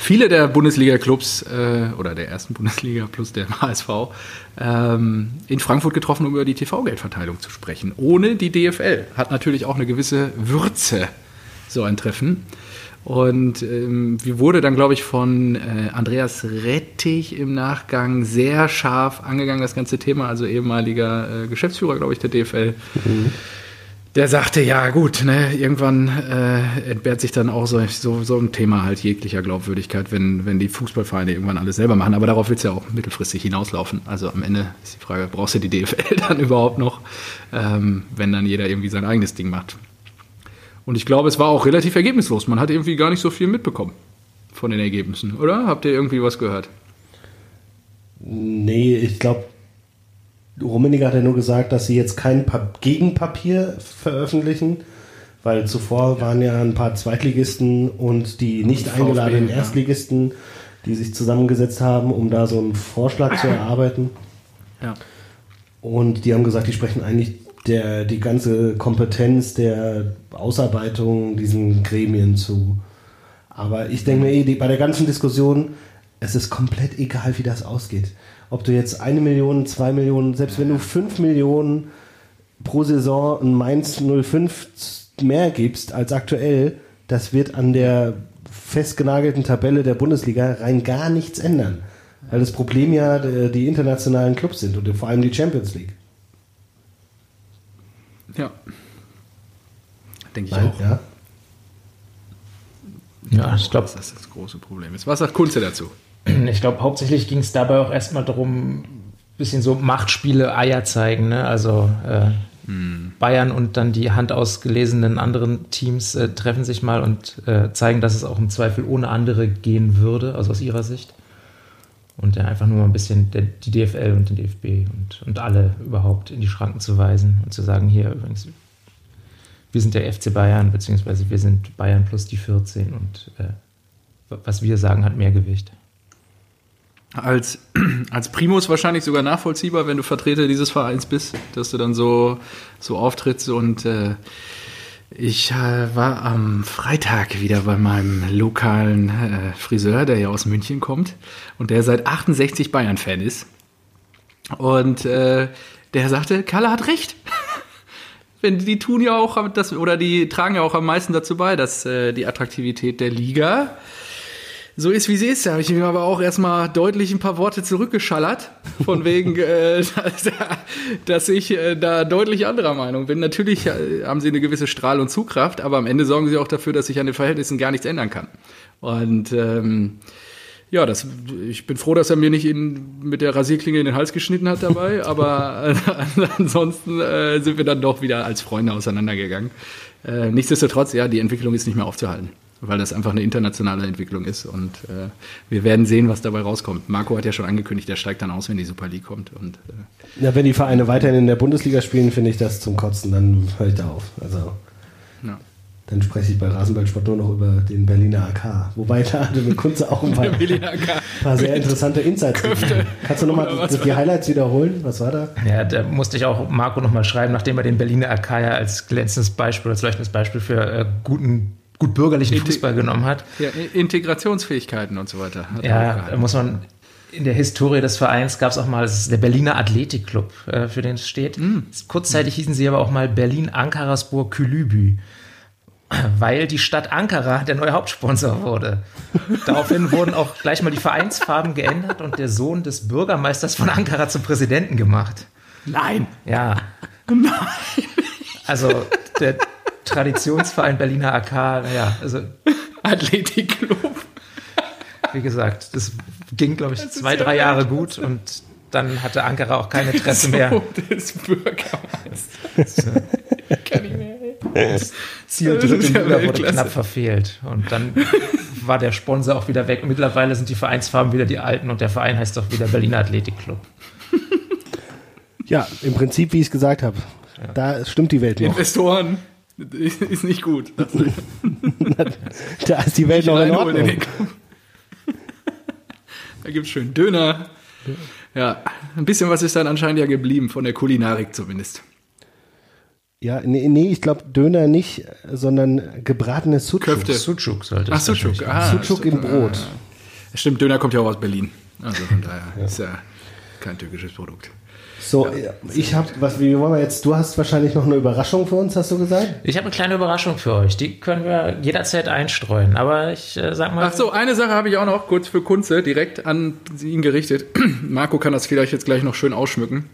viele der Bundesliga-Clubs äh, oder der ersten Bundesliga plus der HSV ähm, in Frankfurt getroffen, um über die TV-Geldverteilung zu sprechen. Ohne die DFL. Hat natürlich auch eine gewisse Würze, so ein Treffen. Und ähm, wie wurde dann, glaube ich, von äh, Andreas Rettich im Nachgang sehr scharf angegangen, das ganze Thema, also ehemaliger äh, Geschäftsführer, glaube ich, der DFL. Der sagte, ja gut, ne, irgendwann äh, entbehrt sich dann auch so, so, so ein Thema halt jeglicher Glaubwürdigkeit, wenn, wenn die Fußballvereine irgendwann alles selber machen. Aber darauf wird es ja auch mittelfristig hinauslaufen. Also am Ende ist die Frage, brauchst du die DFL dann überhaupt noch, ähm, wenn dann jeder irgendwie sein eigenes Ding macht. Und ich glaube, es war auch relativ ergebnislos. Man hat irgendwie gar nicht so viel mitbekommen von den Ergebnissen, oder? Habt ihr irgendwie was gehört? Nee, ich glaube, Rummenigge hat ja nur gesagt, dass sie jetzt kein Pa- Gegenpapier veröffentlichen, Weil zuvor waren ja ein paar Zweitligisten und die nicht VfB, eingeladenen ja. Erstligisten, die sich zusammengesetzt haben, um da so einen Vorschlag zu erarbeiten. Ja. Und die haben gesagt, die sprechen eigentlich der, die ganze Kompetenz der Ausarbeitung diesen Gremien zu. Aber ich denke mir eh, die, bei der ganzen Diskussion, es ist komplett egal, wie das ausgeht. Ob du jetzt eine Million, zwei Millionen, selbst wenn du fünf Millionen pro Saison ein Mainz 05 mehr gibst als aktuell, das wird an der festgenagelten Tabelle der Bundesliga rein gar nichts ändern. Weil das Problem ja äh, die internationalen Clubs sind und vor allem die Champions League. Ja. Denke ich Nein, auch. ja. Ja, ich glaube, dass das das große Problem ist. Was sagt Kunze dazu? ich glaube, hauptsächlich ging es dabei auch erstmal darum, ein bisschen so Machtspiele, Eier zeigen. Ne? Also äh, Bayern und dann die handausgelesenen anderen Teams äh, treffen sich mal und äh, zeigen, dass es auch im Zweifel ohne andere gehen würde, also aus ihrer Sicht. Und ja, einfach nur mal ein bisschen der, die DFL und den DFB und, und alle überhaupt in die Schranken zu weisen und zu sagen, hier übrigens, wir sind der FC Bayern, beziehungsweise wir sind Bayern plus die 14 und äh, was wir sagen, hat mehr Gewicht. Als, als Primus wahrscheinlich sogar nachvollziehbar, wenn du Vertreter dieses Vereins bist, dass du dann so, so auftrittst. Und äh, ich äh, war am Freitag wieder bei meinem lokalen äh, Friseur, der ja aus München kommt und der seit 68 Bayern-Fan ist. Und äh, der sagte, Kalle hat recht. Wenn die tun ja auch das oder die tragen ja auch am meisten dazu bei, dass äh, die Attraktivität der Liga so ist, wie sie ist. Da habe ich mir aber auch erstmal deutlich ein paar Worte zurückgeschallert, von wegen, äh, dass, dass ich äh, da deutlich anderer Meinung bin. Natürlich äh, haben sie eine gewisse Strahl- und Zugkraft, aber am Ende sorgen sie auch dafür, dass sich an den Verhältnissen gar nichts ändern kann. Und ähm, ja, das, ich bin froh, dass er mir nicht in, mit der Rasierklinge in den Hals geschnitten hat dabei, aber äh, ansonsten äh, sind wir dann doch wieder als Freunde auseinandergegangen. Äh, nichtsdestotrotz, ja, die Entwicklung ist nicht mehr aufzuhalten, weil das einfach eine internationale Entwicklung ist und äh, wir werden sehen, was dabei rauskommt. Marco hat ja schon angekündigt, der steigt dann aus, wenn die Super League kommt und äh, Ja, wenn die Vereine weiterhin in der Bundesliga spielen, finde ich das zum Kotzen, dann höre ich da auf. Also, ja. dann spreche ich bei Rasenballsport nur noch über den Berliner AK. Wobei da hatte mit Kunze auch ein paar, AK. paar sehr interessante Insights. gegeben. Kannst du nochmal die Highlights wiederholen? Was war da? Ja, da musste ich auch Marco nochmal schreiben, nachdem er den Berliner Akaya als glänzendes Beispiel, als leuchtendes Beispiel für äh, guten, gut bürgerlichen Inte- Fußball genommen hat. ja, Integrationsfähigkeiten und so weiter. hat er Ja, da muss man. In der Historie des Vereins gab es auch mal, es ist der Berliner Athletikclub, äh, für den es steht. Kurzzeitig hießen sie aber auch mal Berlin Ankaraspor Külübü, weil die Stadt Ankara der neue Hauptsponsor wurde. Daraufhin wurden auch gleich mal die Vereinsfarben geändert und der Sohn des Bürgermeisters von Ankara zum Präsidenten gemacht. Nein! Ja. Also der Traditionsverein Berliner AK, naja, also Athletikclub. wie gesagt, das ging, glaube ich, ist zwei, ja drei Jahre wild. gut und dann hatte Ankara auch kein Interesse mehr. So des Bürgermeisters. Kann ich mehr. Ziel Das ist dritte ja Liga wurde knapp verfehlt. Und dann war der Sponsor auch wieder weg. Mittlerweile sind die Vereinsfarben wieder die alten und der Verein heißt doch wieder Berliner Athletikclub. Ja, im Prinzip, wie ich es gesagt habe. Da stimmt die Welt noch. Investoren ist nicht gut. Da ist die Welt noch in in Ordnung. Kopf. Da gibt es schön Döner. Ja, ein bisschen was ist dann anscheinend ja geblieben, von der Kulinarik zumindest. Ja, nee, nee ich glaube Döner nicht, sondern gebratene Sucuk. Köfte. Sucuk sollte Ach, es Sucuk. Ah, Sucuk im Brot. Ah, Stimmt, Döner kommt ja auch aus Berlin. Also von daher ist ja kein türkisches Produkt. So, ich habe, was, wie wollen wir jetzt, du hast wahrscheinlich noch eine Überraschung für uns, hast du gesagt? Ich habe eine kleine Überraschung für euch. Die können wir jederzeit einstreuen. Aber ich äh, sag mal. Ach so, eine Sache habe ich auch noch kurz für Kunze direkt an ihn gerichtet. Marco kann das vielleicht jetzt gleich noch schön ausschmücken.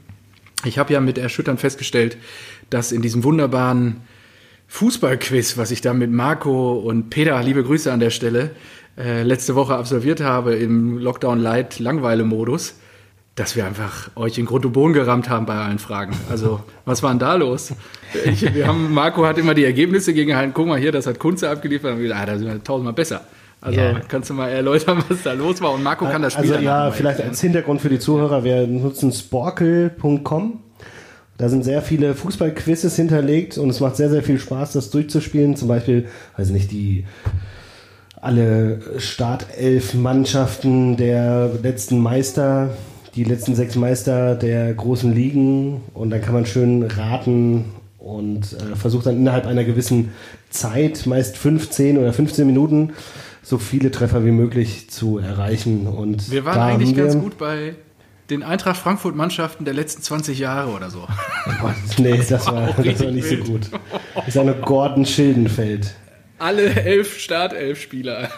Ich habe ja mit Erschüttern festgestellt, dass in diesem wunderbaren Fußballquiz, was ich da mit Marco und Peter, liebe Grüße an der Stelle, äh, letzte Woche absolviert habe im Lockdown Light Langweile-Modus, dass wir einfach euch in Grund und Boden gerammt haben bei allen Fragen. Also, was war denn da los? Ich, wir haben, Marco hat immer die Ergebnisse gegengehalten. Guck mal hier, das hat Kunze abgeliefert. Und wir gedacht, ah, da sind wir tausendmal besser. Also, Ja. kannst du mal erläutern, was da los war? Und Marco kann das Spiel Also ja, vielleicht erklären. als Hintergrund für die Zuhörer, wir nutzen sporkel.com. Da sind sehr viele Fußballquizzes hinterlegt und es macht sehr, sehr viel Spaß, das durchzuspielen. Zum Beispiel, weiß nicht, die alle Startelf-Mannschaften der letzten Meister, die letzten sechs Meister der großen Ligen und dann kann man schön raten und äh, versucht dann innerhalb einer gewissen Zeit, meist 15 oder 15 Minuten, so viele Treffer wie möglich zu erreichen. Und Wir waren eigentlich haben ganz wir, gut bei den Eintracht Frankfurt-Mannschaften der letzten 20 Jahre oder so. Boah, nee, das war, auch das war nicht wild. so gut. Ich sage nur Gordon Schildenfeld. Alle elf Startelf-Spieler.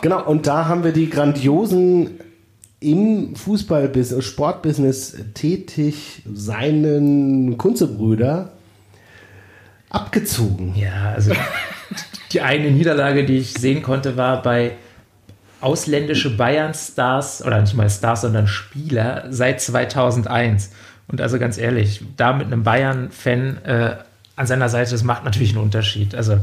Genau, und da haben wir die grandiosen im Fußballbusiness, Sportbusiness tätig seinen Kunzebrüder abgezogen. Ja, also die eine Niederlage, die ich sehen konnte, war bei ausländische Bayern-Stars, oder nicht mal Stars, sondern Spieler seit 2001. Und also ganz ehrlich, da mit einem Bayern-Fan äh, an seiner Seite, das macht natürlich einen Unterschied. Also,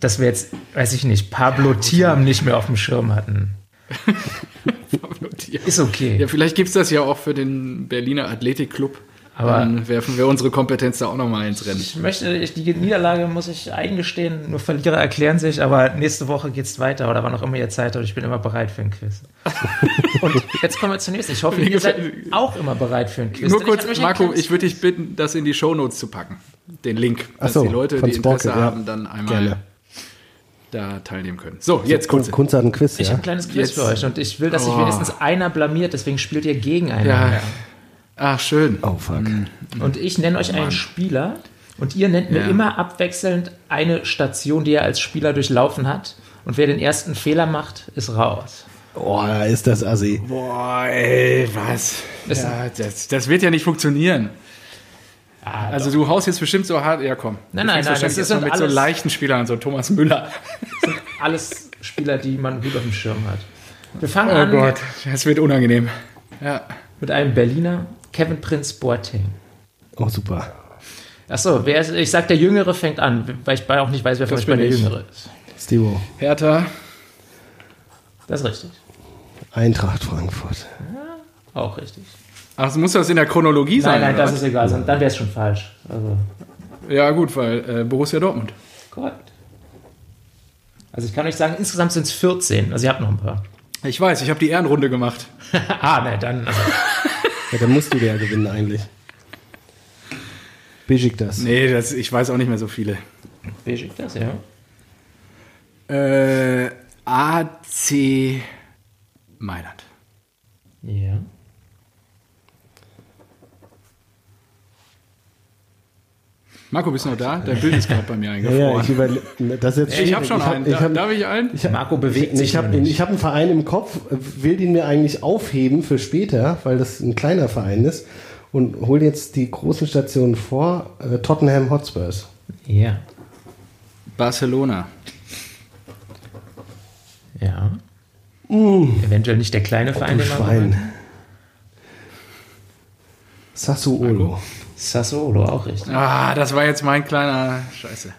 dass wir jetzt, weiß ich nicht, Pablo Thiam nicht mehr auf dem Schirm hatten, ist okay. Ja, vielleicht gibt es das ja auch für den Berliner Athletikclub. Aber- Dann werfen wir unsere Kompetenz da auch nochmal ins Rennen. Ich möchte, ich, die Niederlage muss ich eingestehen, nur Verlierer erklären sich, aber nächste Woche geht's weiter oder wann auch immer ihr Zeit habt. Ich bin immer bereit für ein Quiz. Und jetzt kommen wir zur nächsten. Ich hoffe, ihr seid auch immer bereit für ein Quiz. Nur ich kurz, ein Marco, ich würde dich bitten, das in die Shownotes zu packen. Den Link, dass so, die Leute, die Interesse Sporkit, ja. haben, dann einmal Gerne. Da teilnehmen können. So, jetzt kurz. Kunze hat einen Quiz, Ich ja? habe ein kleines Quiz Jetzt- für euch und ich will, dass sich Oh. wenigstens einer blamiert, deswegen spielt ihr gegeneinander. Ja. Ach, schön. Oh, fuck. Und ich nenne euch einen Spieler und ihr nennt mir Ja. immer abwechselnd eine Station, die er als Spieler durchlaufen hat. Und wer den ersten Fehler macht, ist raus. Oh, ist das assi. Boah, ey, was? Das- ja, das, das wird ja nicht funktionieren. Ah, Also du haust jetzt bestimmt so hart, ja komm. Nein, nein, nein, das ist mit so alles- leichten Spielern, so Thomas Müller. alles Spieler, die man gut auf dem Schirm hat. Wir fangen Oh an Gott, das wird unangenehm. Ja. mit einem Berliner, Kevin Prinz Boateng. Oh, super. Achso, wer ist, ich sag, der Jüngere fängt an, weil ich auch nicht weiß, wer von Das euch bin der. Jüngere ist. Stevo, Hertha, Das ist richtig. Eintracht Frankfurt. Auch richtig. Ach, muss das in der Chronologie sein? Nein, nein, das was? ist egal. Dann wäre es schon falsch. Also, Ja gut, weil äh, Borussia Dortmund. korrekt. Also ich kann euch sagen, insgesamt sind es 14. Also ihr habt noch ein paar. Ich weiß, ich habe die Ehrenrunde gemacht. ah, ne, dann. Also, Ja, dann musst du der ja gewinnen eigentlich. Besiktas. Nee, das, ich weiß auch nicht mehr so viele. das, ja. Äh, AC Mailand. Ja. Marco, bist du noch da? Dein Bild ist gerade bei mir Ja, ja, eingefroren. ich überle das jetzt ich habe schon hab- einen. Ich hab, darf ich einen? ich hab, Marco bewegt ich, sich ich habe ich hab einen Verein im Kopf, will den mir eigentlich aufheben für später, weil das ein kleiner Verein ist und hol jetzt die großen Stationen vor. Äh, Tottenham Hotspurs. Ja. Barcelona. Ja. Eventuell nicht der kleine Verein, den man Schwein. Sassuolo. Sassuolo, auch richtig. Ah, das war jetzt mein kleiner Scheiße.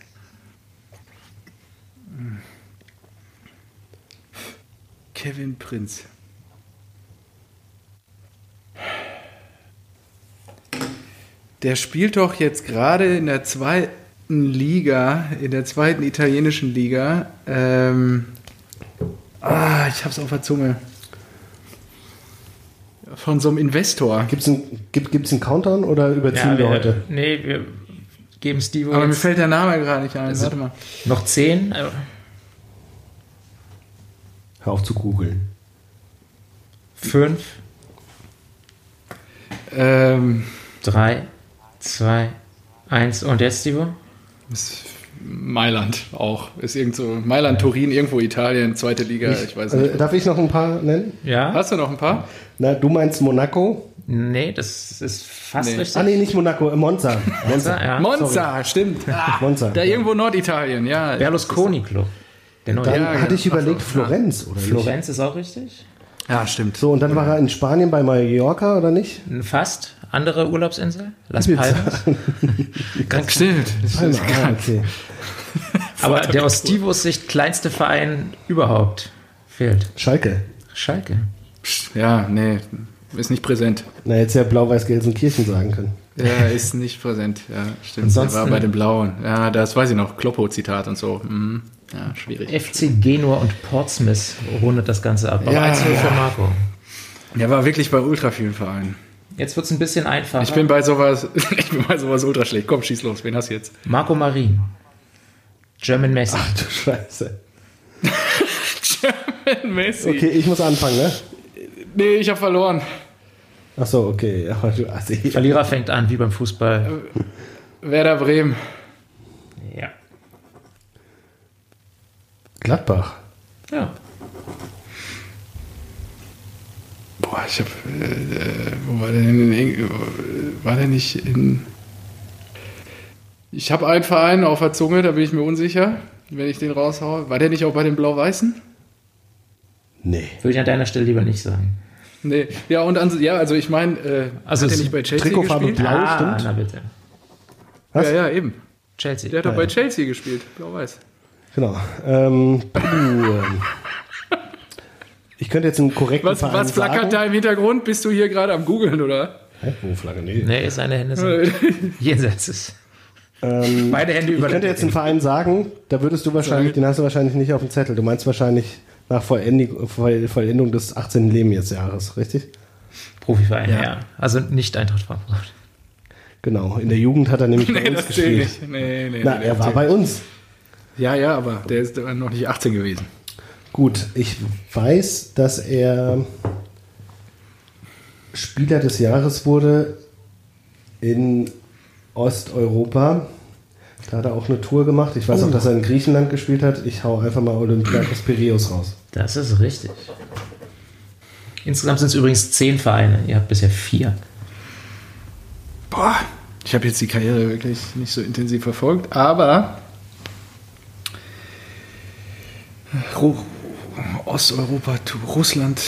Kevin Prinz. Der spielt doch jetzt gerade in der zweiten Liga, in der zweiten italienischen Liga. Ähm, ah, ich hab's auf der Zunge. Von so einem Investor. Gibt's einen, gibt, gibt's einen Countdown oder überziehen wir heute? Nee, wir geben Steve Aber mir fällt der Name gerade nicht ein. Warte mal. noch 10. äh, Hör auf zu googeln. 5, Ähm, 3, 2, 1 und jetzt, Steve? Mailand auch. Ist irgend so Mailand, Turin, irgendwo Italien, zweite Liga, ich weiß nicht. Äh, darf ich noch ein paar nennen? Ja? Hast du noch ein paar? Na, du meinst Monaco? Nee, das ist fast Nee. richtig. Ah, nee, nicht Monaco, äh, Monza. Monza. ja. Monza, stimmt. Ah, Monza. Da irgendwo Norditalien, ja. Berlusconi Club. Der neue. Dann Ja, hatte ja. ich überlegt, Ach so, Florenz, oder nicht? Florenz ist auch richtig. Ja, stimmt. So, und dann war er in Spanien bei Mallorca, oder nicht? Fast. Andere Urlaubsinsel? Las. Palmas. Ganz stimmt. Palma, ah, okay. Aber der aus Stivos Sicht kleinste Verein überhaupt fehlt. Schalke. Schalke. Ja, nee, ist nicht präsent. Na, jetzt ja Blau-Weiß-Gelsenkirchen sagen können. Ja, ist nicht präsent. Ja, stimmt. Ansonsten- Er war bei den Blauen. Ja, das weiß ich noch. Kloppo-Zitat und so. Mhm. Ja, schwierig. FC Genua und Portsmouth rundet das Ganze ab. Aber Ja, 1 für ja. Marco. Der war wirklich bei ultra vielen Vereinen. Jetzt wird es ein bisschen einfacher. Ich bin bei sowas, ich bin bei sowas ultra schlecht. Komm, schieß los. Wen hast du jetzt? Marco Marin. German Messi. Ach du Scheiße. Messi. Okay, ich muss anfangen, ne? Nee, ich habe verloren. Ach so, okay. Aber du, also ich, Verlierer fängt an, wie beim Fußball. Werder Bremen. Ja. Gladbach. Ja. Boah, ich hab. Äh, äh, wo war der denn in Eng War der nicht in. Ich habe einen Verein auf der Zunge, da bin ich mir unsicher, wenn ich den raushaue. War der nicht auch bei den Blau-Weißen? Nee. Würde ich an deiner Stelle lieber nicht sagen. Nee. Ja, und an, ja, also ich meine, äh, Also hat er es- nicht bei Chelsea Trikotfarbe gespielt? blau. ah, stimmt. na bitte. Was? Ja, ja, eben. Chelsea. Der hat doch Ja, bei ja. Chelsea gespielt, blau-weiß. Genau. Ähm, ähm. Ich könnte jetzt einen korrekten Was, Verein was flackert sagen. da im Hintergrund? Bist du hier gerade am Googeln, oder? Hä? Wo Flagge? Nee. Nee, seine Hände sind jenseits des. Ähm, Beide Hände ich über könnte jetzt einen Verein sagen, da würdest du wahrscheinlich, den hast du wahrscheinlich nicht auf dem Zettel. Du meinst wahrscheinlich nach Vollendung, Voll- Vollendung des 18. Lebensjahres, richtig? Profiverein, ja. Ja. Also nicht Eintracht Frankfurt. Genau. In der Jugend hat er nämlich bei Nee, uns das zählt gespielt. Nee, nee, Na, nee, er war bei uns. Ja, ja, aber der ist noch nicht 18 gewesen. Gut, ich weiß, dass er Spieler des Jahres wurde in Osteuropa. Da hat er auch eine Tour gemacht. Ich weiß Oh. auch, dass er in Griechenland gespielt hat. Ich hau einfach mal Olympiakos Piraeus raus. Das ist richtig. Insgesamt sind es übrigens zehn Vereine. Ihr habt bisher vier. Boah, ich habe jetzt die Karriere wirklich nicht so intensiv verfolgt, aber Osteuropa, Russland,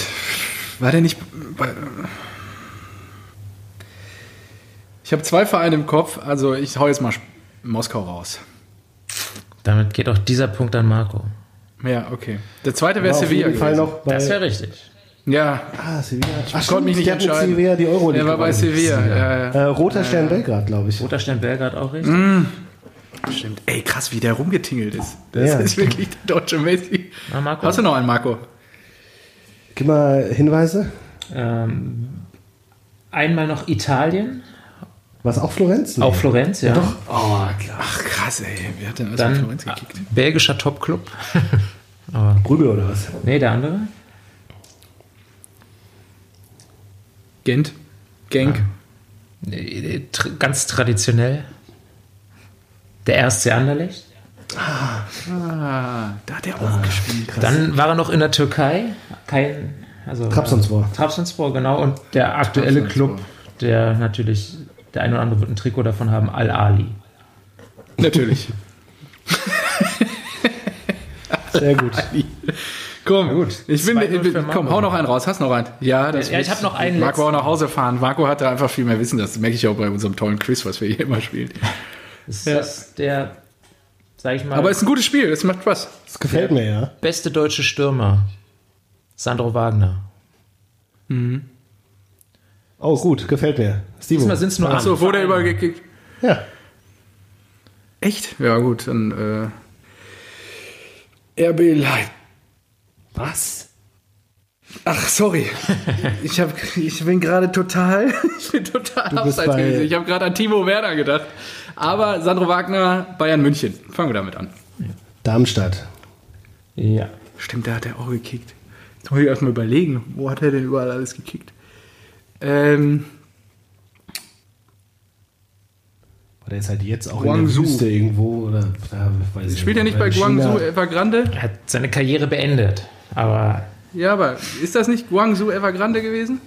war der nicht bei, Ich habe zwei Vereine im Kopf, also ich hau jetzt mal Moskau raus. Damit geht auch dieser Punkt an Marco. Ja, okay. Der zweite wäre Sevilla jeden Fall gewesen. noch bei, Das wäre richtig. Ja, Ah, Sevilla. Ach, konnte mich nicht entscheiden. Sevilla die Euro er war bei Sevilla. Ja, ja. Äh, Roter Stern Belgrad, glaube ich. Roter Stern Belgrad auch richtig. Stimmt. Ey, krass, wie der rumgetingelt ist. Das Ja. ist wirklich der deutsche Messi. Na, Marco. Hast du noch einen, Marco? Gib mal Hinweise. Ähm, einmal noch Italien, Was auch Florenz? Nee. auch Florenz, ja. Doch. Oh, klar. Ach, krass, ey. Wer hat denn alles in Dann Florenz gekickt? belgischer Topclub. Brügge oder was? nee, der andere. Gent. Genk. Nee, tr- Ganz traditionell. Der RSC Anderlecht. Ah, da hat er auch gespielt. Dann war er noch in der Türkei. Kein, also Trabzonspor. Trabzonspor, genau. Und der aktuelle. Club, der natürlich, der eine oder andere wird ein Trikot davon haben, Al-Ali. Natürlich. Sehr gut. Komm, gut. Ich bin, 2-0 ich bin, für komm, hau noch einen raus. Hast noch einen? Ja, das Ja, ich wird- hab noch einen Marco letzten. auch nach Hause fahren. Marco hat da einfach viel mehr Wissen. Das merke ich auch bei unserem tollen Quiz, was wir hier immer spielen. Das Ja. ist der, sag ich mal, Aber es ist ein gutes Spiel. Es macht Spaß. Das gefällt mir, ja. beste deutsche Stürmer. Sandro Wagner. Oh, gut, gefällt mir. Stevo. Diesmal sind es nur Ach so, acht wurde Vereine. übergekickt. Ja. Echt? Ja, gut. Dann äh, RB Leipzig. Was? Ach, sorry. Ich, hab, ich bin gerade total, ich bin total abseits gewesen. Ich habe gerade an Timo Werner gedacht. Aber Sandro Wagner, Bayern München. Fangen wir damit an. Darmstadt. Ja. Stimmt, da hat er auch gekickt. Jetzt muss ich erstmal überlegen, wo hat er denn überall alles gekickt? Ähm, Oder ist halt jetzt auch Guangzhou. in der Wüste irgendwo oder ich spielt er nicht bei. Guangzhou Evergrande? Er hat seine Karriere beendet. Aber Ja, aber ist das nicht Guangzhou Evergrande gewesen?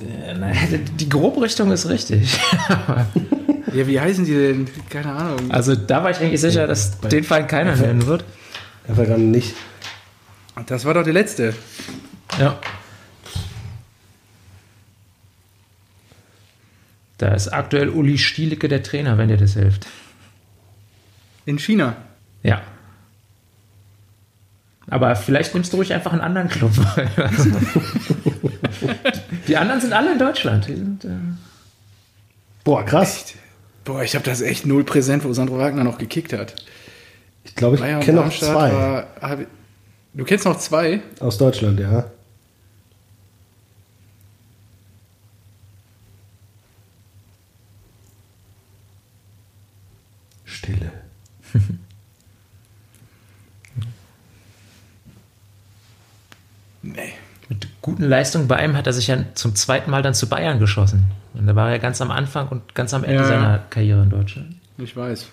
äh, die Grobrichtung ist richtig. Ja, wie heißen die denn? Keine Ahnung. Also da war ich eigentlich sicher, dass den Fall keiner nennen wird. Evergrande nicht. Das war doch der letzte. Ja. Da ist aktuell Uli Stielicke der Trainer, wenn dir das hilft. In China. Ja. Aber vielleicht nimmst du ruhig einfach einen anderen Club. Die anderen sind alle in Deutschland. Die sind, äh, Boah, krass. Boah, ich habe das echt null präsent, wo Sandro Wagner noch gekickt hat. Ich glaube, ich kenne noch zwei War, ich, du kennst noch zwei? aus Deutschland, ja. Stille. Nee. Mit guten Leistungen bei ihm hat er sich ja zum zweiten Mal dann zu Bayern geschossen. Und da war er ganz am Anfang und ganz am Ende Ja. seiner Karriere in Deutschland. Ich weiß.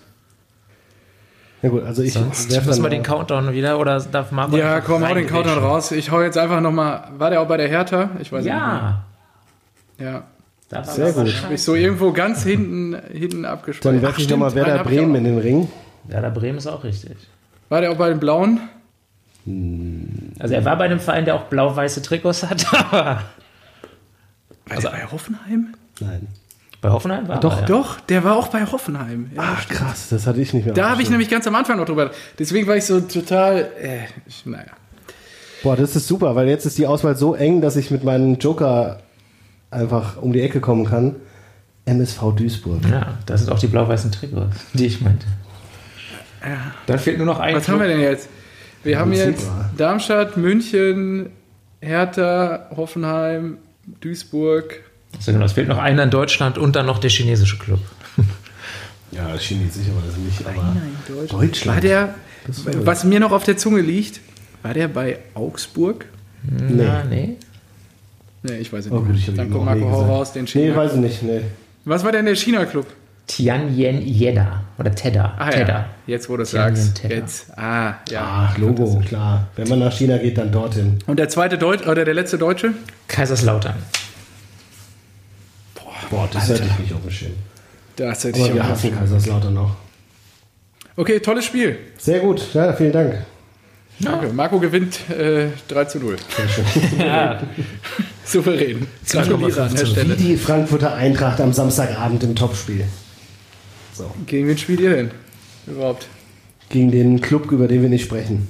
Ja gut, also ich Sonst müssen wir den Countdown wieder oder darf Marco Ja, komm, hau den? Countdown raus. Ich hau jetzt einfach nochmal. War der auch bei der Hertha? Ich weiß Ja, nicht. mehr. Ja. war Sehr gut. ich so irgendwo ganz hinten, hinten abgespeichert. Dann werfe ich nochmal Werder Bremen in den Ring. Ja, der Bremen ist auch richtig. War der auch bei den Blauen? Also er war bei einem Verein, der auch blau-weiße Trikots hat, der bei Hoffenheim? Nein. bei Hoffenheim war Doch, er, ja. Doch, der war auch bei Hoffenheim. Ja, Ach krass, das hatte ich nicht mehr. da habe ich nämlich ganz am Anfang noch drüber. Deswegen war ich so total. Äh, ich, naja. Boah, das ist super, weil jetzt ist die Auswahl so eng, dass ich mit meinem Joker einfach um die Ecke kommen kann. MSV Duisburg. Ja, das sind auch die blau-weißen Trikots, die ich meinte. Dann fehlt nur noch ein Was haben wir denn jetzt? Wir haben jetzt super. Darmstadt, München, Hertha, Hoffenheim, Duisburg. Also genau, es fehlt noch einer in Deutschland und dann noch der chinesische Club. Ja, Chinesisch, aber das nicht. Aber Deutschland. Deutschland. War der, war- was mir noch auf der Zunge liegt, war der bei Augsburg? Nee. Na, nee. Nee, ich weiß es Oh, nicht. gut, ich hab Dann eben komm, auch nee Marco, hau raus, den Nee, China. weiß ich nicht. Nee. was war denn der China-Club? Tianyen Yeda oder Tedda. Ah Tedda. ja, jetzt wo du es sagst. Jetzt, ah, ja. Ach, Logo, klar. Wenn man nach China geht, dann dorthin. Und der zweite Deutsch oder der letzte Deutsche? Kaiserslautern. Boah, das hätte ich nicht auf dem Schirm. Das hätte ich Aber wir auch hassen Kaiserslautern noch. Okay, tolles Spiel. Sehr gut, ja, vielen Dank. Danke. Marco gewinnt äh, 3 zu 0. Ja, Souverän. 2,5 Gratuliere an der zu Wie Stelle. die Frankfurter Eintracht am Samstagabend im Topspiel. So. Gegen wen spielt ihr denn? Überhaupt. Gegen den Club, über den wir nicht sprechen.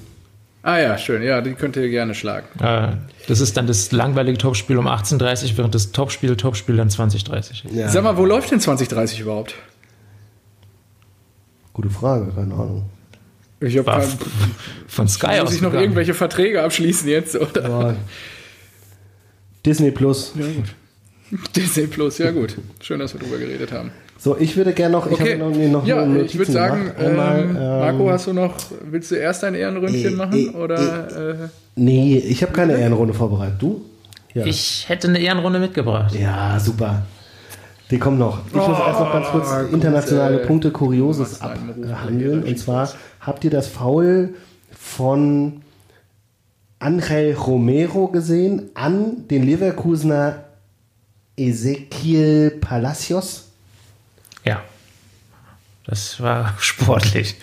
Ah ja, schön. Ja, die könnt ihr gerne schlagen. äh, das ist dann das langweilige Topspiel um 18.30 Uhr, während das Topspiel, Topspiel dann 20.30 Uhr. Ja, Sag mal, wo läuft denn 2030 überhaupt? gute Frage, keine Ahnung. Ich habe kein, Von Sky muss aus. ich noch gegangen. irgendwelche Verträge abschließen jetzt, oder? Aber Disney Plus. Ja, gut. Disney Plus, ja gut. Schön, dass wir drüber geredet haben. So, ich würde gerne noch, ich Okay. habe noch, noch ja, nur ich würde Notizen sagen. Einmal, ähm, ähm, Marco, hast du noch, willst du erst ein Ehrenründchen äh, machen? äh, oder, äh, Nee, ich habe keine Ehrenrunde vorbereitet. Du? Ja. Ich hätte eine Ehrenrunde mitgebracht. Ja, super. Die kommen noch. Ich muss erst noch ganz kurz Oh, gut, internationale ey. Punkte Kurioses abhandeln. Und zwar habt ihr das Foul von Angel Romero gesehen an den Leverkusener Ezequiel Palacios? Ja. Das war sportlich.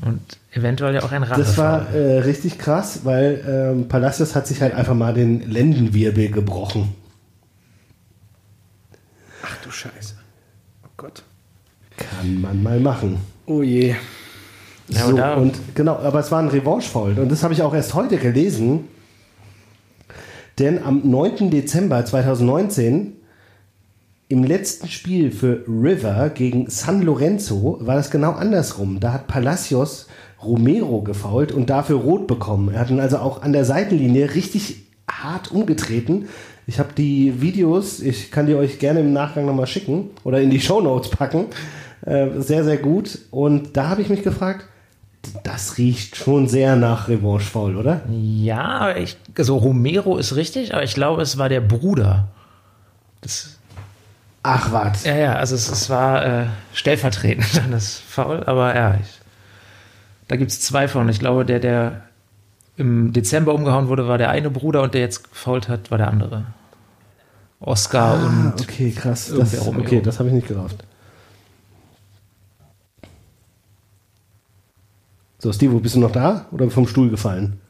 Und eventuell ja auch ein Rache. Das war äh, richtig krass, weil ähm, Palacios hat sich halt einfach mal den Lendenwirbel gebrochen. ach du Scheiße. Oh Gott. Kann man mal machen. Oh je. Ja, so, und da- und genau, aber es war ein Revanche-Foul. Und das habe ich auch erst heute gelesen. Denn am 9. Dezember 2019, im letzten Spiel für River gegen San Lorenzo, war das genau andersrum. Da hat Palacios Romero gefault und dafür rot bekommen. Er hat ihn also auch an der Seitenlinie richtig hart umgetreten. Ich habe die Videos, ich kann die euch gerne im Nachgang nochmal schicken oder in die Shownotes packen. Äh, sehr, sehr gut. Und da habe ich mich gefragt, das riecht schon sehr nach Revanche-Foul, oder? Ja, ich, also Romero ist richtig, aber ich glaube, es war der Bruder. Das, Ach, was. ja, ja, also es, es war äh, stellvertretend dann das Foul, aber ja, ich, da gibt es zwei von. Ich glaube, der, der im Dezember umgehauen wurde, war der eine Bruder und der jetzt gefault hat, war der andere. Oscar Ah, und okay, krass. Das, okay, das habe ich nicht gerafft. So, Steve, bist du noch da oder vom Stuhl gefallen?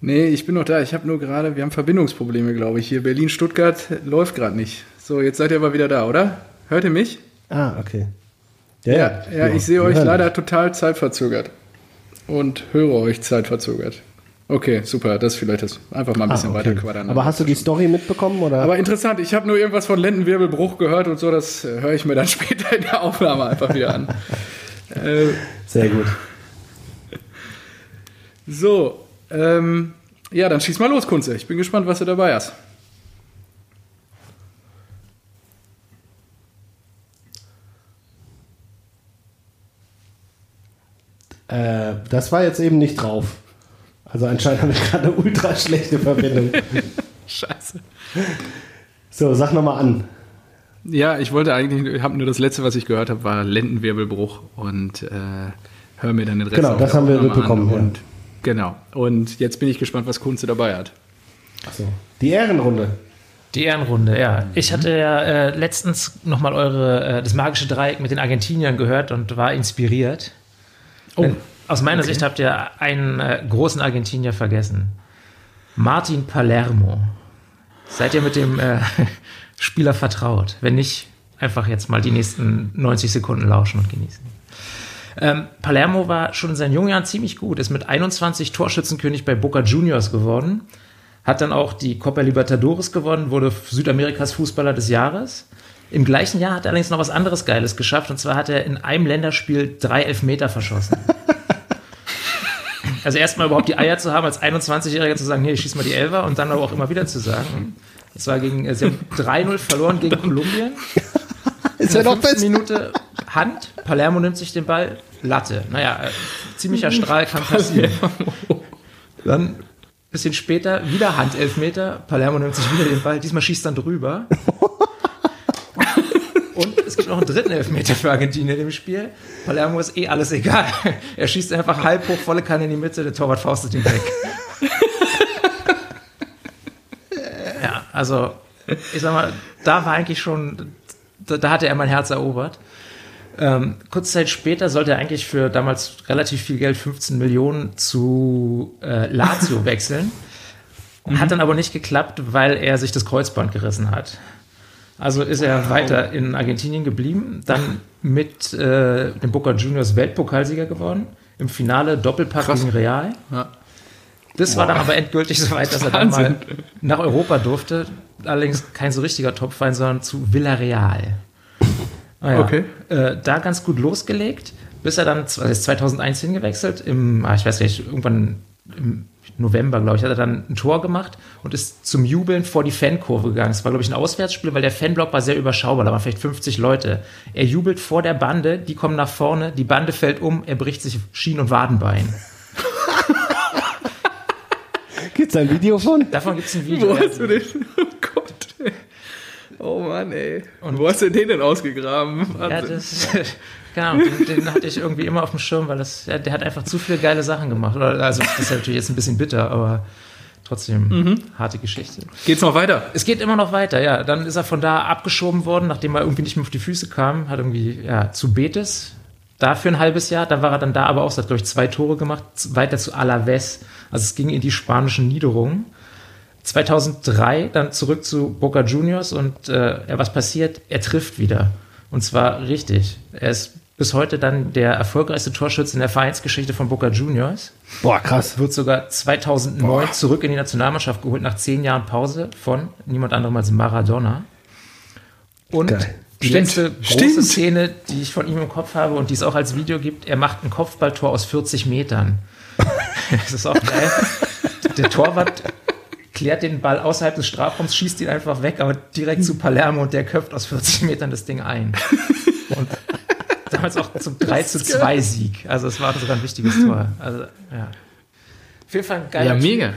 Nee, ich bin noch da. Ich habe nur gerade, wir haben Verbindungsprobleme, glaube ich. Hier Berlin-Stuttgart läuft gerade nicht. So, jetzt seid ihr aber wieder da, oder? Hört ihr mich? Ah, okay. Ja, ja, ich sehe euch leider total zeitverzögert. Und höre euch zeitverzögert. Okay, super. Das ist vielleicht das. Einfach mal ein bisschen Ah, okay. weiter quadern. Aber hast du die Story mitbekommen? Oder? Aber interessant, ich habe nur irgendwas von Lendenwirbelbruch gehört und so, das äh, höre ich mir dann später in der Aufnahme einfach wieder an. äh, Sehr gut. so, ähm, ja, dann schieß mal los, Kunze. Ich bin gespannt, was du dabei hast. Äh, das war jetzt eben nicht drauf. Also anscheinend habe ich gerade eine ultra schlechte Verbindung. Scheiße. So, sag nochmal an. Ja, ich wollte eigentlich, ich habe nur das letzte, was ich gehört habe, war Lendenwirbelbruch und äh, hör mir dann den Rest Genau, das haben wir mitbekommen, an. ja. Genau. Und jetzt bin ich gespannt, was Kunze dabei hat. So. Die Ehrenrunde. Die Ehrenrunde, ja. Ich hatte ja äh, letztens nochmal eure, äh, das magische Dreieck mit den Argentiniern gehört und war inspiriert. Oh. Denn aus meiner Sicht habt ihr einen äh, großen Argentinier vergessen. Martin Palermo. Seid ihr mit dem äh, Spieler vertraut? Wenn nicht, einfach jetzt mal die nächsten 90 Sekunden lauschen und genießen. Ähm, Palermo war schon in seinen jungen Jahren ziemlich gut, ist mit 21 Torschützenkönig bei Boca Juniors geworden, hat dann auch die Copa Libertadores gewonnen, wurde Südamerikas Fußballer des Jahres. Im gleichen Jahr hat er allerdings noch was anderes Geiles geschafft, und zwar hat er in einem Länderspiel drei Elfmeter verschossen. Also erstmal überhaupt die Eier zu haben, als 21-Jähriger zu sagen, nee, ich schieß mal die Elfer und dann aber auch immer wieder zu sagen. Das war gegen, äh, sie haben 3-0 verloren gegen Kolumbien. Ist In der fünften Minute Hand, Palermo nimmt sich den Ball, Latte. Naja, äh, ziemlicher Strahl kann passieren. Dann ein bisschen später wieder Hand, Elfmeter, Palermo nimmt sich wieder den Ball, diesmal schießt dann drüber. Und es gibt noch einen dritten Elfmeter für Argentinien im Spiel. Palermo ist eh alles egal. Er schießt einfach halb hoch, volle Kanne in die Mitte, der Torwart faustet ihn weg. ja, also ich sag mal, da war eigentlich schon, da, da hatte er mein Herz erobert. Ähm, kurze Zeit später sollte er eigentlich für damals relativ viel Geld, 15 Millionen, zu äh, Lazio wechseln. Hat dann aber nicht geklappt, weil er sich das Kreuzband gerissen hat. Also ist er weiter in Argentinien geblieben, dann mit äh, dem Boca Juniors Weltpokalsieger geworden. Im Finale Doppelpack Krass. gegen Real. Ja. Das war dann aber endgültig so weit, dass er dann mal nach Europa durfte. Allerdings kein so richtiger Topfeind, sondern zu Villarreal. Ah ja, Okay. Äh, da ganz gut losgelegt, bis er dann, also ist 2001 hingewechselt, im, ah, ich weiß nicht, irgendwann im November, glaube ich, hat er dann ein Tor gemacht und ist zum Jubeln vor die Fankurve gegangen. Es war, glaube ich, ein Auswärtsspiel, weil der Fanblock war sehr überschaubar, da waren vielleicht 50 Leute. Er jubelt vor der Bande, die kommen nach vorne, die Bande fällt um, er bricht sich Schien- und Wadenbein. Gibt's da ein Video von? Davon gibt es ein Video. Wo hast du den? Oh Gott. Oh Mann, ey. Und wo hast du den denn ausgegraben? Ja, das, keine Ahnung, den, den hatte ich irgendwie immer auf dem Schirm, weil das, ja, der hat einfach zu viele geile Sachen gemacht. Also, das ist ja natürlich jetzt ein bisschen bitter, aber trotzdem harte Geschichte. Geht's noch weiter? Es geht immer noch weiter, ja. Dann ist er von da abgeschoben worden, nachdem er irgendwie nicht mehr auf die Füße kam, hat irgendwie, ja, zu Betis. Da für ein halbes Jahr, dann war er dann da aber auch, hat, glaube ich, zwei Tore gemacht, weiter zu Alaves. Also es ging in die spanischen Niederungen. 2003 dann zurück zu Boca Juniors und äh, was passiert? Er trifft wieder. Und zwar richtig. Er ist bis heute dann der erfolgreichste Torschütze in der Vereinsgeschichte von Boca Juniors. Boah, krass. Wird sogar 2009 zurück in die Nationalmannschaft geholt, nach zehn Jahren Pause von niemand anderem als Maradona. Und Geil. die Stimmt. letzte große Stimmt. Szene, die ich von ihm im Kopf habe und die es auch als Video gibt, er macht ein Kopfballtor aus 40 Metern. das ist auch geil. Der Torwart klärt den Ball außerhalb des Strafraums, schießt ihn einfach weg, aber direkt zu Palermo und der köpft aus 40 Metern das Ding ein. Und damals auch zum 3 zu 2 Sieg. Also es war sogar ein wichtiges Tor. Also, ja. Auf jeden Fall ein geiler Ja, mega.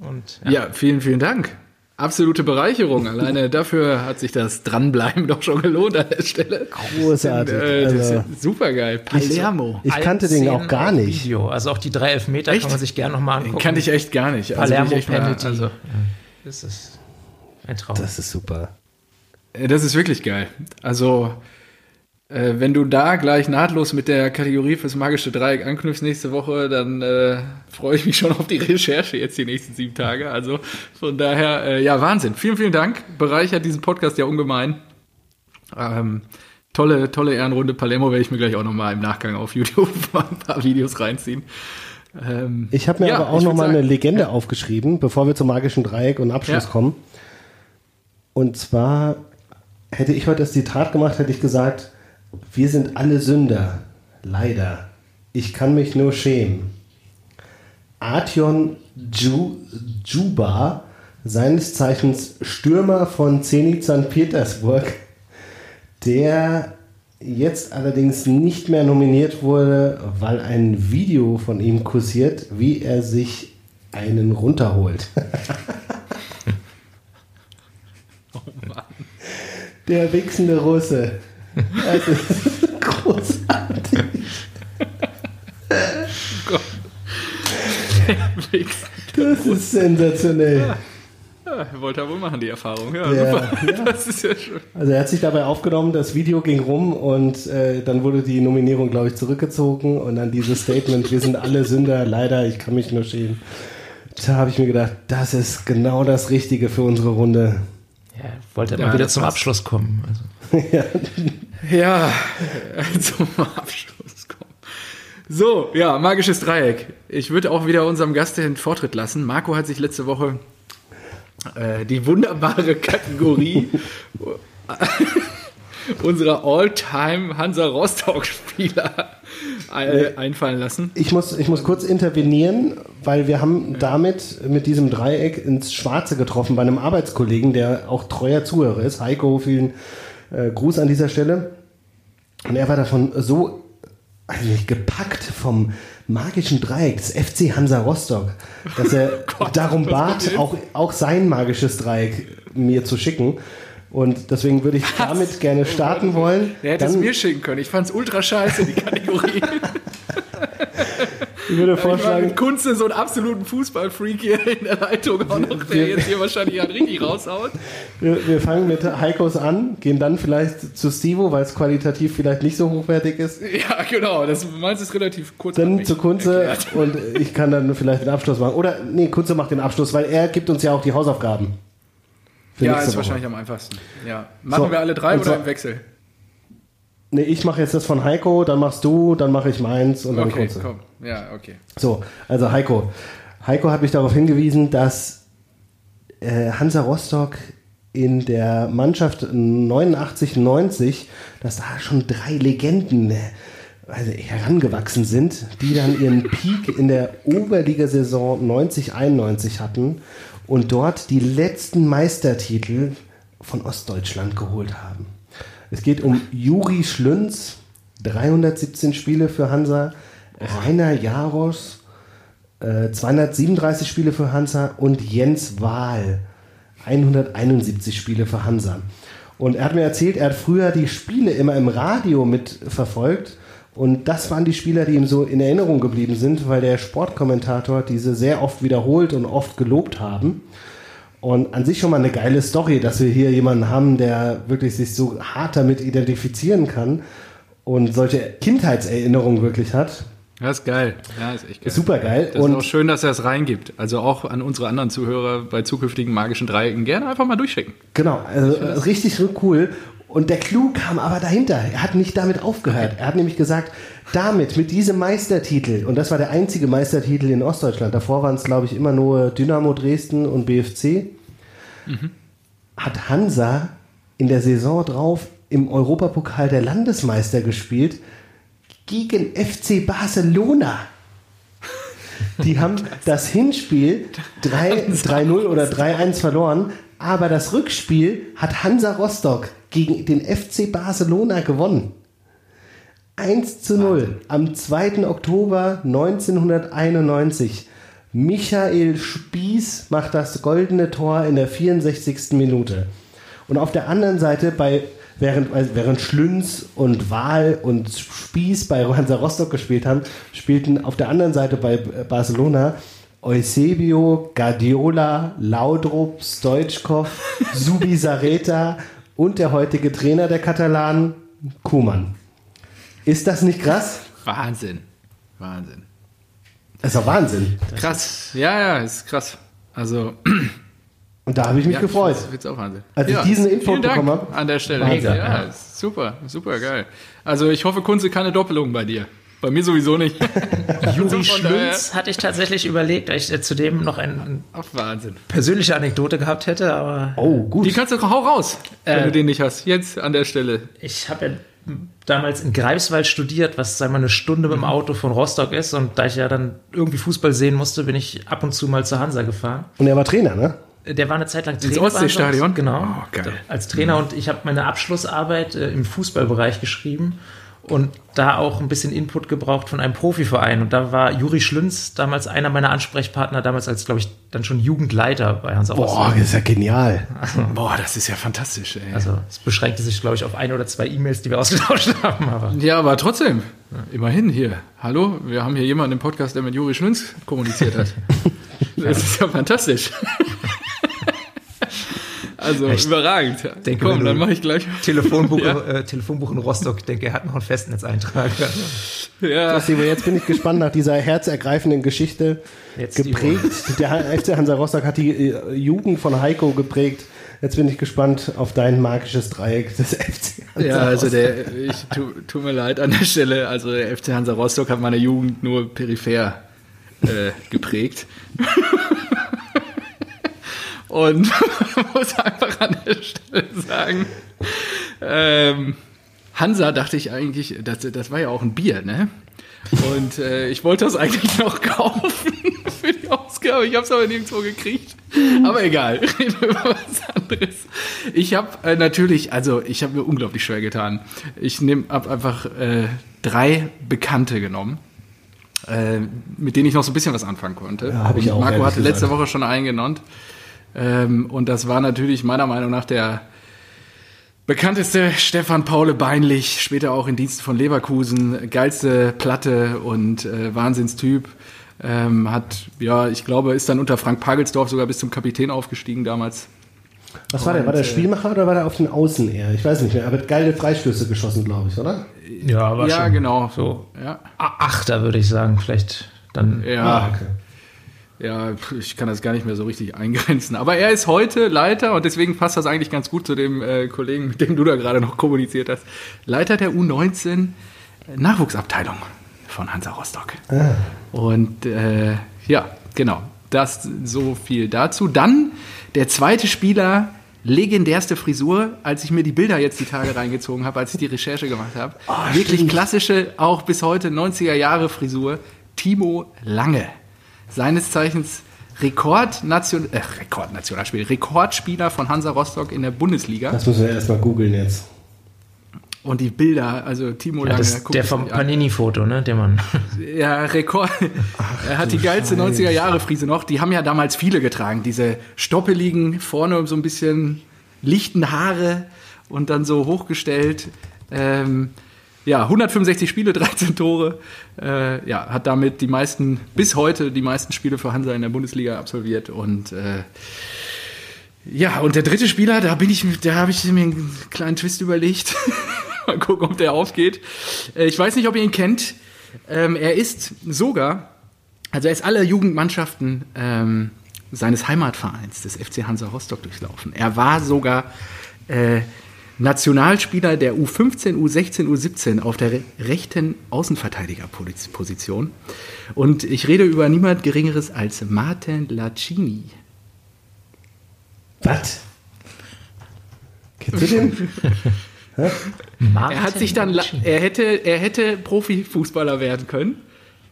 Und Ja, vielen, vielen Dank. Absolute Bereicherung. Alleine dafür hat sich das Dranbleiben doch schon gelohnt an der Stelle. Großartig. Äh, das Also, ist super geil. Palermo. ich kannte den auch gar nicht. Video. Also auch die drei Elfmeter Echt? kann man sich gerne nochmal Den angucken. kannte ich echt gar nicht. Also Palermo ich echt mal- also, das ist ein Traum. Das ist super. äh, das ist wirklich geil. Also, äh, wenn du da gleich nahtlos mit der Kategorie fürs magische Dreieck anknüpfst nächste Woche, dann äh, freue ich mich schon auf die Recherche jetzt die nächsten sieben Tage. Also von daher, äh, ja, Wahnsinn. Vielen, vielen Dank. Bereichert diesen Podcast ja ungemein. Ähm, tolle, tolle Ehrenrunde. Palermo werde ich mir gleich auch nochmal im Nachgang auf YouTube ein paar Videos reinziehen. Ähm, Ich habe mir ja, aber auch ich noch würd mal sagen- eine Legende aufgeschrieben, bevor wir zum magischen Dreieck und Abschluss Ja. kommen. Und zwar hätte ich heute das Zitat gemacht, hätte ich gesagt, wir sind alle Sünder. Leider. Ich kann mich nur schämen. Artyom Ju, Juba, seines Zeichens Stürmer von Zenit St. Petersburg, der jetzt allerdings nicht mehr nominiert wurde, weil ein Video von ihm kursiert, wie er sich einen runterholt. Der wichsende Russe. Das ist großartig. Das ist sensationell. Ja, wollte er wohl machen, die Erfahrung. Ja, Ja, super. Das ist ja schön. Also er hat sich dabei aufgenommen, das Video ging rum und äh, dann wurde die Nominierung, glaube ich, zurückgezogen und dann dieses Statement, wir sind alle Sünder, leider, ich kann mich nur schämen. Da habe ich mir gedacht, das ist genau das Richtige für unsere Runde. Ja, wollte Ja, mal wieder zum passt. Abschluss kommen. Also. Ja, äh, zum Abschluss kommen. So, ja, magisches Dreieck. Ich würde auch wieder unserem Gast den Vortritt lassen. Marco hat sich letzte Woche äh, die wunderbare Kategorie unserer All-Time Hansa Rostock-Spieler äh, einfallen lassen. Ich muss, ich muss kurz intervenieren, weil wir haben damit mit diesem Dreieck ins Schwarze getroffen bei einem Arbeitskollegen, der auch treuer Zuhörer ist. Heiko, vielen äh, Gruß an dieser Stelle. Und er war davon so also gepackt vom magischen Dreieck des FC Hansa Rostock, dass er Gott, darum was bat, auch, auch sein magisches Dreieck mir zu schicken. Und deswegen würde ich damit gerne starten wollen. Der hätte es Dann- mir schicken können. Ich fand es ultra scheiße, die Kategorie. Ich würde Ich vorschlagen, mit Kunze so einen absoluten Fußballfreak hier in der Leitung auch noch, der jetzt hier wahrscheinlich einen richtig raushaut. Wir, wir fangen mit Heikos an, gehen dann vielleicht zu Stivo, weil es qualitativ vielleicht nicht so hochwertig ist. Ja, genau. Das meins ist relativ kurz. Dann zu Kunze und ich kann dann vielleicht den Abschluss machen. Oder nee, Kunze macht den Abschluss, weil er gibt uns ja auch die Hausaufgaben. Ja, ist Woche. wahrscheinlich am einfachsten. Ja. Machen So, wir alle drei oder zwar- im Wechsel? Nee, ich mache jetzt das von Heiko, dann machst du, dann mache ich meins und dann Okay, Kunze. komm. Ja, okay. So, also Heiko. Heiko hat mich darauf hingewiesen, dass äh, Hansa Rostock in der Mannschaft 89-90, dass da schon drei Legenden äh, also herangewachsen sind, die dann ihren Peak in der Oberligasaison 90-91 hatten und dort die letzten Meistertitel von Ostdeutschland geholt haben. Es geht um Juri Schlünz, 317 Spiele für Hansa, Rainer Jaros, äh, 237 Spiele für Hansa und Jens Wahl, 171 Spiele für Hansa. Und er hat mir erzählt, er hat früher die Spiele immer im Radio mitverfolgt. Und das waren die Spieler, die ihm so in Erinnerung geblieben sind, weil der Sportkommentator diese sehr oft wiederholt und oft gelobt haben. Und an sich schon mal eine geile Story, dass wir hier jemanden haben, der wirklich sich so hart damit identifizieren kann und solche Kindheitserinnerungen wirklich hat. Das ist geil. Ja, ist echt geil. Super geil. Das ist Und auch schön, dass er es reingibt. Also auch an unsere anderen Zuhörer bei zukünftigen magischen Dreiecken gerne einfach mal durchschicken. Genau, also richtig cool. Und der Clou kam aber dahinter. Er hat nicht damit aufgehört. Er hat nämlich gesagt, damit, mit diesem Meistertitel, und das war der einzige Meistertitel in Ostdeutschland, davor waren es, glaube ich, immer nur Dynamo Dresden und BFC, hat Hansa in der Saison drauf im Europapokal der Landesmeister gespielt gegen FC Barcelona. Die haben das Hinspiel 3 3-0 oder 3-1 verloren, aber das Rückspiel hat Hansa Rostock gegen den FC Barcelona gewonnen. 1 zu 0 am 2. Oktober 1991. Michael Spieß macht das goldene Tor in der 64. Minute. Und auf der anderen Seite, bei, während, also während Schlünz und Wahl und Spieß bei Hansa Rostock gespielt haben, spielten auf der anderen Seite bei Barcelona Eusebio, Guardiola, Laudrup, Stoichkov, Subisareta und der heutige Trainer der Katalanen, Kuman. Ist das nicht krass? Wahnsinn. Wahnsinn. Das ist doch Wahnsinn. Krass. Ja, ja, ist krass. Also, Und da habe ich mich ja, gefreut. Das ist auch Wahnsinn. Als ich ja, diesen Input vielen Dank bekommen habe. An der Stelle. Wahnsinn, ja, super, super geil. Also, ich hoffe, Kunze keine Doppelung bei dir. Bei mir sowieso nicht. Juri von Schlünz hatte ich tatsächlich überlegt, weil ich zudem noch eine Wahnsinn. persönliche Anekdote gehabt hätte, aber Oh, gut. Die kannst du hau raus, wenn Äh, du den nicht hast. Jetzt an der Stelle. ich habe ja damals in Greifswald studiert, was sagen wir eine Stunde mit dem Auto von Rostock ist und da ich ja dann irgendwie Fußball sehen musste, bin ich ab und zu mal zur Hansa gefahren. Und er war Trainer, ne? Der war eine Zeit lang Trainer. Ostseestadion? bei Hansa, Genau. Oh, geil. Als Trainer und ich habe meine Abschlussarbeit äh, im Fußballbereich geschrieben und da auch ein bisschen Input gebraucht von einem Profiverein. Und da war Juri Schlünz damals einer meiner Ansprechpartner, damals als, glaube ich, dann schon Jugendleiter bei Hansa Boah, Rostock. das ist ja genial. Boah, das ist ja fantastisch, ey. Also es beschränkte sich, glaube ich, auf ein oder zwei E-Mails, die wir ausgetauscht haben. Aber ja, aber trotzdem, immerhin hier. Hallo, wir haben hier jemanden im Podcast, der mit Juri Schlünz kommuniziert hat. Das ist ja fantastisch. Also überragend. denke, Komm, dann mache ich gleich. Telefonbuch, Ja. äh, Telefonbuch in Rostock, ich denke, er hat noch einen Festnetzeintrag. Ja, Lieber, jetzt bin ich gespannt nach dieser herzergreifenden Geschichte Jetzt die geprägt. Der FC Hansa Rostock hat die äh, Jugend von Heiko geprägt. Jetzt bin ich gespannt auf dein magisches Dreieck des FC Hansa ja also Rostock. der, ich tu, tut mir leid an der Stelle. Also der FC Hansa Rostock hat meine Jugend nur peripher äh, geprägt. Und man muss einfach an der Stelle sagen, ähm, Hansa dachte ich eigentlich, das, das war ja auch ein Bier, ne? Und äh, ich wollte das eigentlich noch kaufen für die Ausgabe. Ich habe es aber nirgendwo gekriegt. Aber egal, reden wir über was anderes. Ich habe äh, natürlich, also ich habe mir unglaublich schwer getan. Ich nehme hab einfach äh, drei Bekannte genommen, äh, mit denen ich noch so ein bisschen was anfangen konnte. Ja, ich auch, Marco hatte letzte. Woche schon einen genannt. Ähm, und das war natürlich meiner Meinung nach der bekannteste Stefan Paule Beinlich, später auch in Diensten von Leverkusen, geilste Platte und äh, Wahnsinnstyp. Ähm, hat, ja, ich glaube, ist dann unter Frank Pagelsdorf sogar bis zum Kapitän aufgestiegen damals. Was war der? War der äh, Spielmacher oder war der auf den Außen eher? Ich weiß nicht mehr. Aber hat geile Freistöße geschossen, glaube ich, oder? Ja, aber ja, schon genau. so Ja, A- Achter, würde ich sagen. Vielleicht dann. ja, Ah, okay. Ja, ich kann das gar nicht mehr so richtig eingrenzen. Aber er ist heute Leiter und deswegen passt das eigentlich ganz gut zu dem äh, Kollegen, mit dem du da gerade noch kommuniziert hast. Leiter der U19 Nachwuchsabteilung von Hansa Rostock. Und äh, ja, genau. Das so viel dazu. Dann der zweite Spieler, legendärste Frisur, als ich mir die Bilder jetzt die Tage reingezogen habe, als ich die Recherche gemacht habe. Wirklich stimmt. klassische, auch bis heute 90er Jahre Frisur. Timo Lange. Seines Zeichens Rekordnation, äh, Rekordnationalspieler, Rekordspieler von Hansa Rostock in der Bundesliga. Das müssen wir erstmal googeln jetzt. Und die Bilder, also Timo Ja, Lange. das der vom. Panini-Foto, ne? Den man. Ja, Rekord. er hat die geilste 90er Jahre Frise noch. Die haben ja damals viele getragen. Diese stoppeligen, vorne so ein bisschen lichten Haare und dann so hochgestellt. Ähm, ja, 165 Spiele, 13 Tore. Äh, ja, hat damit die meisten, bis heute die meisten Spiele für Hansa in der Bundesliga absolviert und äh, ja, und der dritte Spieler, da bin ich, da habe ich mir einen kleinen Twist überlegt. Mal gucken, ob der aufgeht. Äh, Ich weiß nicht, ob ihr ihn kennt. Ähm, er ist sogar, also er ist alle Jugendmannschaften ähm, seines Heimatvereins, des FC Hansa Rostock, durchlaufen. Er war sogar äh, Nationalspieler der U15, U16, U17 auf der re rechten Außenverteidigerposition. Und ich rede über niemand Geringeres als Martin Lacini. Was? Kennst du den? Er hat sich dann, er hätte, er hätte Profifußballer werden können,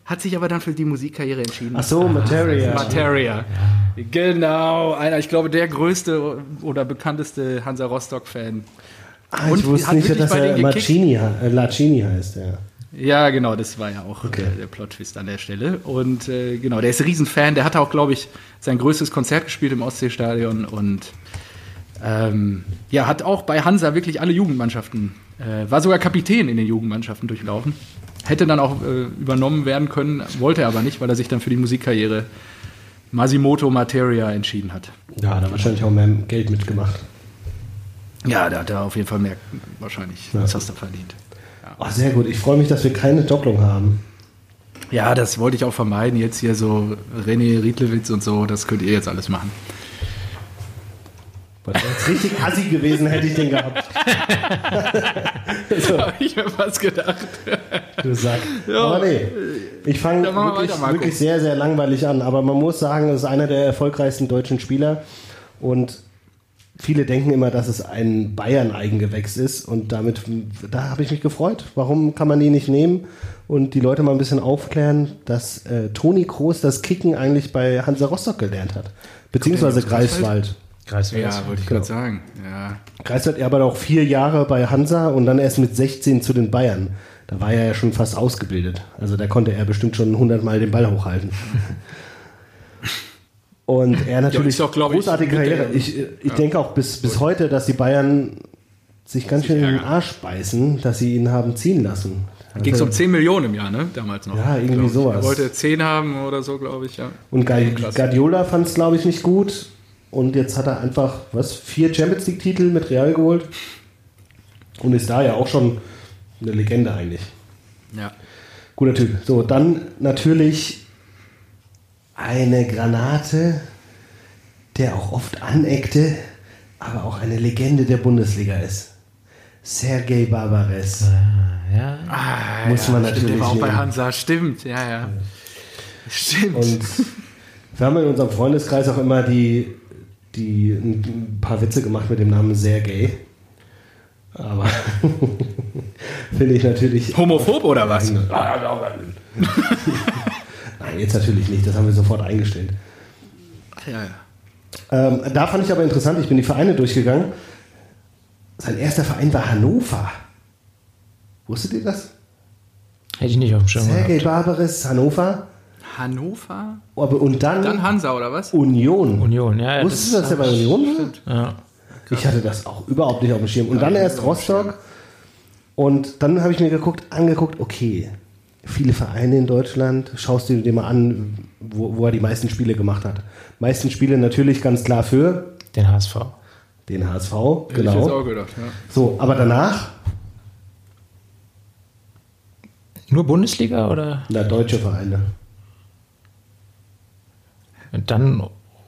hat sich aber dann für die Musikkarriere entschieden. Ach so, Materia. Materia. Genau, einer, ich glaube, der größte oder bekannteste Hansa Rostock-Fan. Ah, ich Und wusste hat nicht, dass er? Marcini, äh, Lacini heißt, ja. Ja, genau, das war ja auch Okay. äh, der Plot-Twist an der Stelle. Und äh, genau, der ist ein Riesenfan. Der hatte auch, glaube ich, sein größtes Konzert gespielt im Ostseestadion und ähm, ja, hat auch bei Hansa wirklich alle Jugendmannschaften, äh, war sogar Kapitän in den Jugendmannschaften durchlaufen. Hätte dann auch äh, übernommen werden können, wollte er aber nicht, weil er sich dann für die Musikkarriere Masimoto Materia entschieden hat. Ja, da wahrscheinlich auch mehr Geld mitgemacht. Ja, da hat er auf jeden Fall mehr wahrscheinlich. Was hast du verdient? Oh, sehr gut. Ich freue mich, dass wir keine Doppelung haben. Ja, das wollte ich auch vermeiden. Jetzt hier so René Riedlewitz und so, das könnt ihr jetzt alles machen. Das wäre jetzt richtig assi gewesen, hätte ich den gehabt. so, Habe ich mir fast gedacht. du Sack. Aber nee, ich fange wirklich, weiter, wirklich sehr, sehr langweilig an. Aber man muss sagen, es ist einer der erfolgreichsten deutschen Spieler. Und viele denken immer, dass es ein Bayern-Eigengewächs ist. Und damit, da habe ich mich gefreut. Warum kann man die nicht nehmen? Und die Leute mal ein bisschen aufklären, dass äh, Toni Kroos das Kicken eigentlich bei Hansa Rostock gelernt hat. Beziehungsweise Greifswald. Kreiswärts. Ja, wollte ich Genau. gerade sagen. Ja. Greifswald, er aber auch vier Jahre bei Hansa und dann erst mit 16 zu den Bayern. Da war er ja schon fast ausgebildet. Also da konnte er bestimmt schon 100 Mal den Ball hochhalten. Und er natürlich glaub ich, großartige mit Karriere. Ich, ich denke auch bis, bis heute, dass die Bayern sich ganz schön in den. Arsch beißen, dass sie ihn haben ziehen lassen. Ging es Also- um 10 Millionen im Jahr, ne? Damals noch. Ja, irgendwie ich. sowas. Er wollte 10 haben oder so, glaube ich, ja. Und. Guardiola fand es, glaube ich, nicht gut. Und jetzt hat er einfach, was, vier Champions League-Titel mit Real geholt. Und ist da ja auch schon eine Legende eigentlich. Ja. Guter Typ. So, dann natürlich eine Granate, der auch oft aneckte, aber auch eine Legende der Bundesliga ist. Sergei Barbares. Ja. Ah, Muss ja, man stimmt, natürlich Der war auch bei. Hansa, stimmt, ja, ja. Stimmt. Und wir haben in unserem Freundeskreis auch immer die, die ein paar Witze gemacht mit dem Namen Sergei. Aber finde ich natürlich. Homophob oder was? Nein, jetzt natürlich nicht. Das haben wir sofort eingestellt. Ja, ja. Ähm, da fand ich aber interessant, ich bin die Vereine durchgegangen. Sein erster Verein war Hannover. Wusstet ihr das? Hätte ich nicht auf dem Schirm Sergei gehabt. Barbares, Hannover. Hannover? Aber, und dann, Dann Hansa oder was? Union. Union, ja. ja, Wusstest du, dass er bei Union war? Ja. Ich hatte das auch überhaupt nicht auf dem Schirm. Und dann erst Rostock. Und dann habe ich mir geguckt, angeguckt, okay, viele Vereine in Deutschland, schaust du dir mal an, wo, wo er die meisten Spiele gemacht hat. Meisten Spiele natürlich ganz klar für Den HSV. den HSV, Hätte ich jetzt genau. auch gedacht, ja. So, aber danach, Nur Bundesliga oder na, deutsche Vereine. dann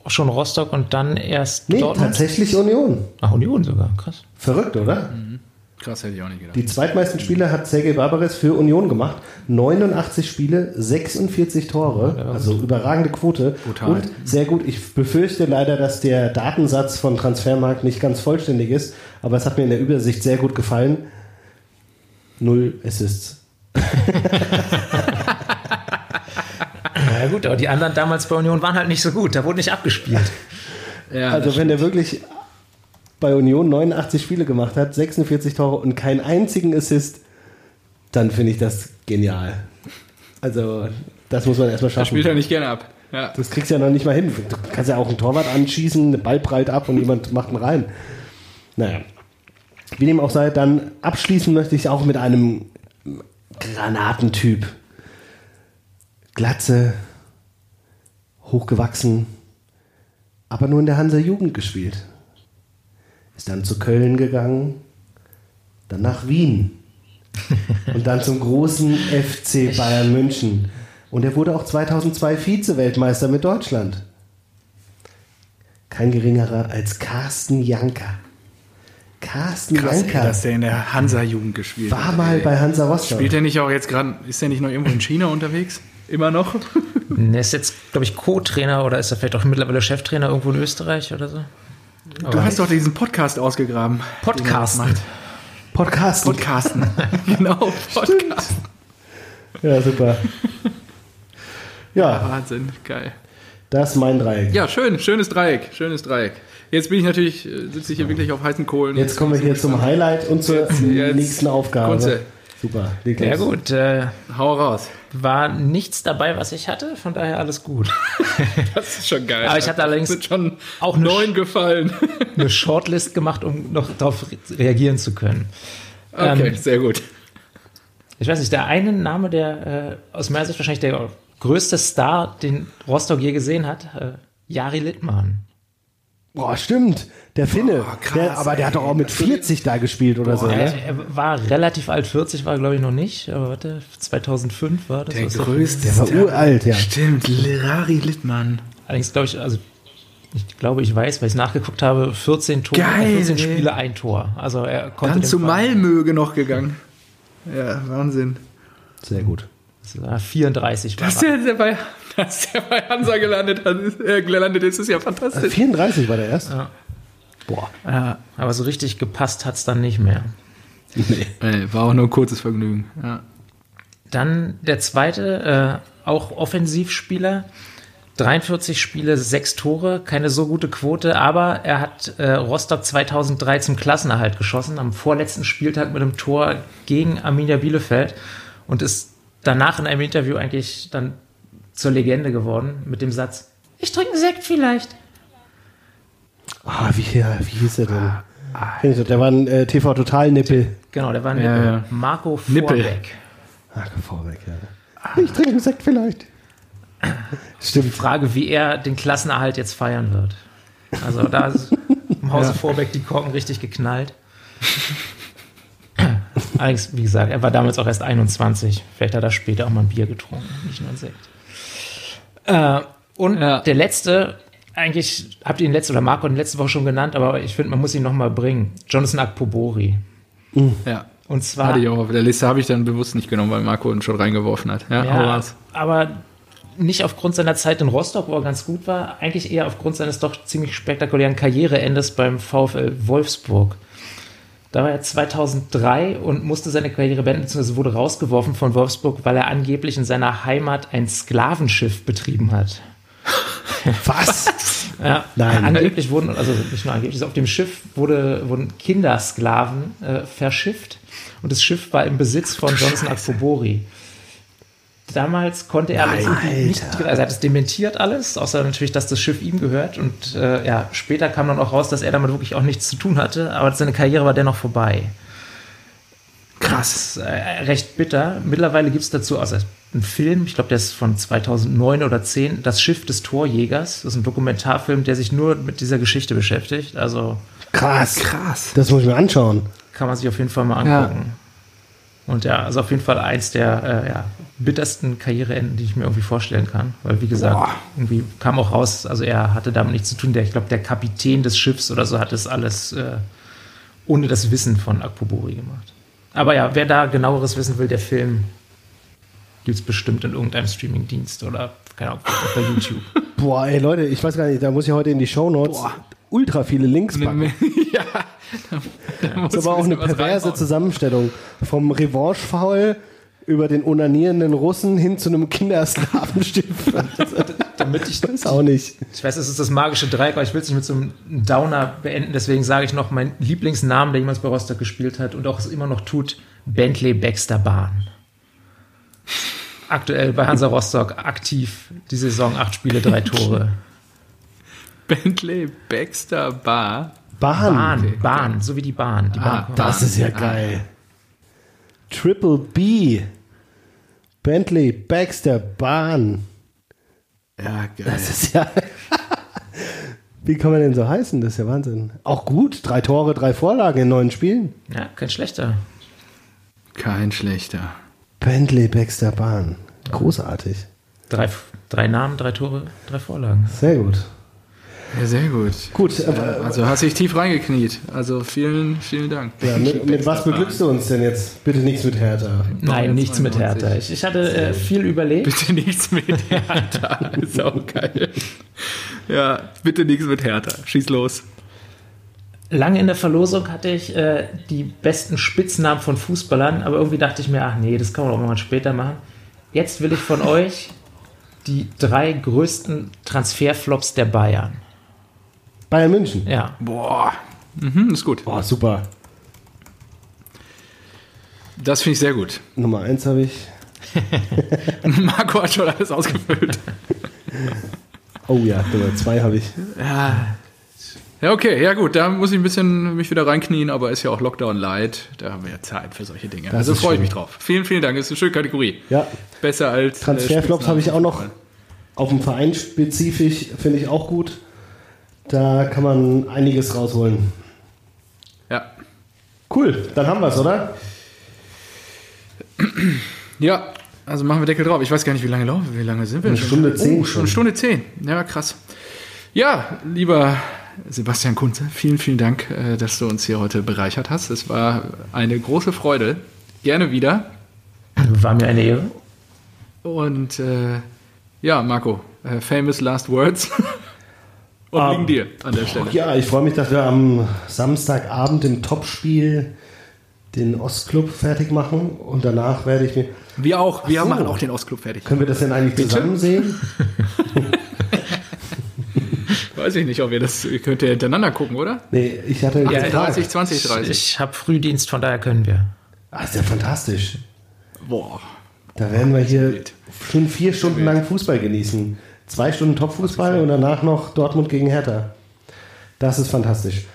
schon Rostock und dann erst Nee, Dortmund? tatsächlich Union. Ach, Union sogar, krass. Verrückt, oder? Krass, hätte ich auch nicht gedacht. Die zweitmeisten Spiele hat Sergei Barbares für Union gemacht. 89 Spiele, 46 Tore. Also überragende Quote. Brutal. Und sehr gut. Ich befürchte leider, dass der Datensatz von Transfermarkt nicht ganz vollständig ist. Aber es hat mir in der Übersicht sehr gut gefallen. Null Assists. Ja gut, aber die anderen damals bei Union waren halt nicht so gut. Da wurde nicht abgespielt. Ja, Also wenn der wirklich bei Union 89 Spiele gemacht hat, 46 Tore und keinen einzigen Assist, dann finde ich das genial. Also das muss man erstmal das schaffen. spielt er nicht gerne ab. Ja. Das kriegst du ja noch nicht mal hin. Du kannst ja auch einen Torwart anschießen, der Ball prallt ab und jemand macht ihn rein. Naja. Wie dem auch sei, dann abschließen möchte ich auch mit einem Granatentyp. Glatze, hochgewachsen, aber nur in der Hansa Jugend gespielt. Ist dann zu Köln gegangen, dann nach Wien und dann zum großen FC Bayern München. Und er wurde auch 2002 Vize-Weltmeister mit Deutschland. Kein geringerer als Carsten Janka. Carsten Krass, ey, Janka dass der in der Hansa-Jugend gespielt war hat. mal ey. bei Hansa Rostock. Spielt er nicht auch jetzt gerade, ist er nicht noch irgendwo in China unterwegs? Immer noch? Er ist jetzt, glaube ich, Co-Trainer oder ist er vielleicht auch mittlerweile Cheftrainer irgendwo in Österreich oder so? Du hast doch diesen Podcast ausgegraben. Macht. Podcast. Podcasten. genau, Podcast. Ja, super. Ja, Wahnsinn, geil. das ist mein Dreieck. Ja, schön, schönes Dreieck, schönes Dreieck. Jetzt bin ich natürlich, äh, sitze ich hier wirklich auf heißen Kohlen. Jetzt kommen wir hier zum Highlight und zur Jetzt- jetzt- nächsten Aufgabe. Kunze. Super, leg Ja los. gut, äh, Hau raus. War nichts dabei, was ich hatte, von daher alles gut. Das ist schon geil. Aber ich hatte allerdings sind schon auch neun gefallen. Eine Shortlist gemacht, um noch darauf re reagieren zu können. Okay, Ähm, sehr gut. Ich weiß nicht, der eine Name, der äh, aus meiner Sicht wahrscheinlich der größte Star, den Rostock je gesehen hat, äh, Jari Littmann. Boah, stimmt. Der Finne. Boah, krass, der, aber der hat doch auch mit 40 da gespielt oder so. Er, Ne? er war relativ alt, 40 war glaube ich noch nicht, aber warte, 2005 war das. Der größte. Der war uralt, ja. Stimmt, Lerari Littmann. Allerdings glaube ich, also ich glaube, ich weiß, weil ich es nachgeguckt habe, 14 Tore, Geil, 14 ey. Spiele, ein Tor. Also er konnte Dann zu Verein- Malmö noch gegangen. Ja, Wahnsinn. Sehr gut. Das war 34 war Dass er. der, der, bei, dass der bei Hansa gelandet, hat, ist, äh, gelandet ist, ist ja Äh, fantastisch. 34 war der erst? Ja. Boah. Ja, aber so richtig gepasst hat es dann nicht mehr. Nee. Ey, war auch nur ein kurzes Vergnügen. Ja. Dann der zweite, äh, auch Offensivspieler. 43 Spiele, 6 Tore, keine so gute Quote, aber er hat äh, Rostock 2003 zum Klassenerhalt geschossen, am vorletzten Spieltag mit einem Tor gegen Arminia Bielefeld und ist danach in einem Interview eigentlich dann zur Legende geworden mit dem Satz, ich trinke einen Sekt vielleicht. Ah, wie, ja, wie hieß er denn? Ich doch, Der war ein äh, TV-Total-Nippel. Genau, der war Ja, Nippel. ja. Marco Nippel. Vorbeck. Ah, vorweg, ja. Ich trinke einen Sekt vielleicht. Stimmt. Frage, wie er den Klassenerhalt jetzt feiern wird. Also da ist im Hause Vorbeck die Korken richtig geknallt. Allerdings, wie gesagt, er war damals auch erst 21. Vielleicht hat er später auch mal ein Bier getrunken, nicht nur ein Sekt. Äh, und Ja. der letzte, eigentlich habt ihr ihn letzte oder Marco ihn letzte Woche schon genannt, aber ich finde, man muss ihn nochmal bringen. Jonathan Akpobori. ja. Und zwar Hatte ich auch auf der Liste, habe ich dann bewusst nicht genommen, weil Marco ihn schon reingeworfen hat. Ja, Ja, aber nicht aufgrund seiner Zeit in Rostock, wo er ganz gut war, eigentlich eher aufgrund seines doch ziemlich spektakulären Karriereendes beim VfL Wolfsburg. Da war er 2003 und musste seine Karriere beenden, beziehungsweise wurde rausgeworfen von Wolfsburg, weil er angeblich in seiner Heimat ein Sklavenschiff betrieben hat. Was? Ja, Nein. angeblich wurden, also nicht nur angeblich, auf dem Schiff wurde, wurden Kindersklaven äh, verschifft und das Schiff war im Besitz von Johnson Akpobori. Damals konnte er Nein, nicht, also er hat es dementiert alles, außer natürlich, dass das Schiff ihm gehört und äh, ja, später kam dann auch raus, dass er damit wirklich auch nichts zu tun hatte, aber seine Karriere war dennoch vorbei. Krass. Äh, recht bitter. Mittlerweile gibt es dazu also einen Film, ich glaube, der ist von 2009 oder 10, Das Schiff des Torjägers. Das ist ein Dokumentarfilm, der sich nur mit dieser Geschichte beschäftigt. Also Krass. Krass. Das muss ich mir anschauen. kann man sich auf jeden Fall mal Ja. Und ja, also auf jeden Fall eins der äh, ja, bittersten Karriereenden, die ich mir irgendwie vorstellen kann. Weil, wie gesagt, Boah. irgendwie kam auch raus, also er hatte damit nichts zu tun. Der, ich glaube, der Kapitän des Schiffs oder so hat das alles äh, ohne das Wissen von Akpobori gemacht. Aber ja, wer da genaueres wissen will, der Film gibt es bestimmt in irgendeinem Streamingdienst oder, keine Ahnung, bei YouTube. Boah, ey Leute, ich weiß gar nicht, da muss ich heute in die Shownotes ultra viele Links packen. ja. Das ist aber auch eine perverse reinhauen. Zusammenstellung. Vom Revanche-Foul über den onanierenden Russen hin zu einem Kindersklavenstift. Damit ich, weiß auch nicht. ich weiß, es ist das magische Dreieck, aber ich will es nicht mit so einem Downer beenden, deswegen sage ich noch meinen Lieblingsnamen, der jemals bei Rostock gespielt hat und auch es immer noch tut, Bentley Baxter Bahn. Aktuell bei Hansa Rostock aktiv, die Saison acht Spiele, drei Tore. Bentley Baxter Bar. Bahn. Bahn, okay. Bahn, so wie die Bahn. Die Ah, Bahn. Das ist ja geil. Triple B. Bentley Baxter Bahn. Ja, geil. Das ist ja. Wie kann man denn so heißen? Das ist ja Wahnsinn. Auch gut. Drei Tore, drei Vorlagen in neun Spielen. Ja, kein schlechter. Kein schlechter. Bentley Baxter Bahn. Großartig. Drei, drei Namen, drei Tore, drei Vorlagen. Sehr gut. Ja, sehr gut. Gut, Äh, Also hast dich tief reingekniet. Also vielen, vielen Dank. ja, mit, mit was beglückst du uns denn jetzt? Bitte nichts mit Hertha. Nein, nichts mit 92. Hertha. Ich, ich hatte äh, viel überlegt. Bitte nichts mit Hertha. ist auch geil. Ja, bitte nichts mit Hertha. Schieß los. Lange in der Verlosung hatte ich äh, die besten Spitznamen von Fußballern, aber irgendwie dachte ich mir, ach nee, das kann man auch mal später machen. Jetzt will ich von euch die drei größten Transferflops der Bayern. Bayern München. Ja, Boah. Mhm, ist gut. Boah, super. Das finde ich sehr gut. Nummer eins habe ich. Marco hat schon alles ausgefüllt. Oh ja, Nummer zwei habe ich. Ja. Ja, okay, ja gut, da muss ich ein bisschen mich wieder reinknien, aber ist ja auch Lockdown light. Da haben wir ja Zeit für solche Dinge. also ist freue ich mich drauf. Vielen, vielen Dank. Das ist eine schöne Kategorie. Ja, Besser als. äh, Transferflops habe ich auch noch auf dem Verein spezifisch, finde ich auch gut. Da kann man einiges rausholen. Ja. Cool, dann haben wir es, oder? Ja, also machen wir Deckel drauf. Ich weiß gar nicht, wie lange laufen wir. Wie lange sind wir Eine schon? Stunde zehn Oh, schon. schon. Eine Stunde zehn. Ja, krass. Ja, lieber Sebastian Kunze, vielen, vielen Dank, äh, dass du uns hier heute bereichert hast. Es war eine große Freude. Gerne wieder. War mir eine Ehre. Und äh, ja, Marco, äh, famous last words. Und Ah, liegen dir an der Stelle. Ja, ich freue mich, dass wir am Samstagabend im Topspiel den Ostclub fertig machen und danach werde ich mir. Wir auch. Wir so. machen auch den Ostclub fertig. Können wir das denn eigentlich zusammen sehen? Weiß ich nicht, ob ihr das könnt ihr hintereinander gucken, oder? Nee, ich hatte. Ja, gefragt. 30, 20, 30. Ich habe Frühdienst, von daher können wir. Ah, ist ja fantastisch. Boah. Da werden wir hier schon vier Stunden lang Fußball genießen. Zwei Stunden Topfußball und danach noch Dortmund gegen Hertha. Das ist fantastisch.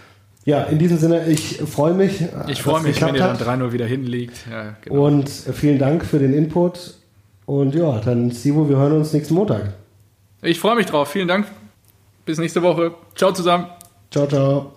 Ja, in diesem Sinne, ich freue mich. Ich freue mich, wenn ihr dann dran. 3-0 wieder hinliegt. Ja, genau. Und vielen Dank für den Input. Und ja, dann Sivo, wir hören uns nächsten Montag. Ich freue mich drauf. Vielen Dank. Bis nächste Woche. Ciao zusammen. Ciao, ciao.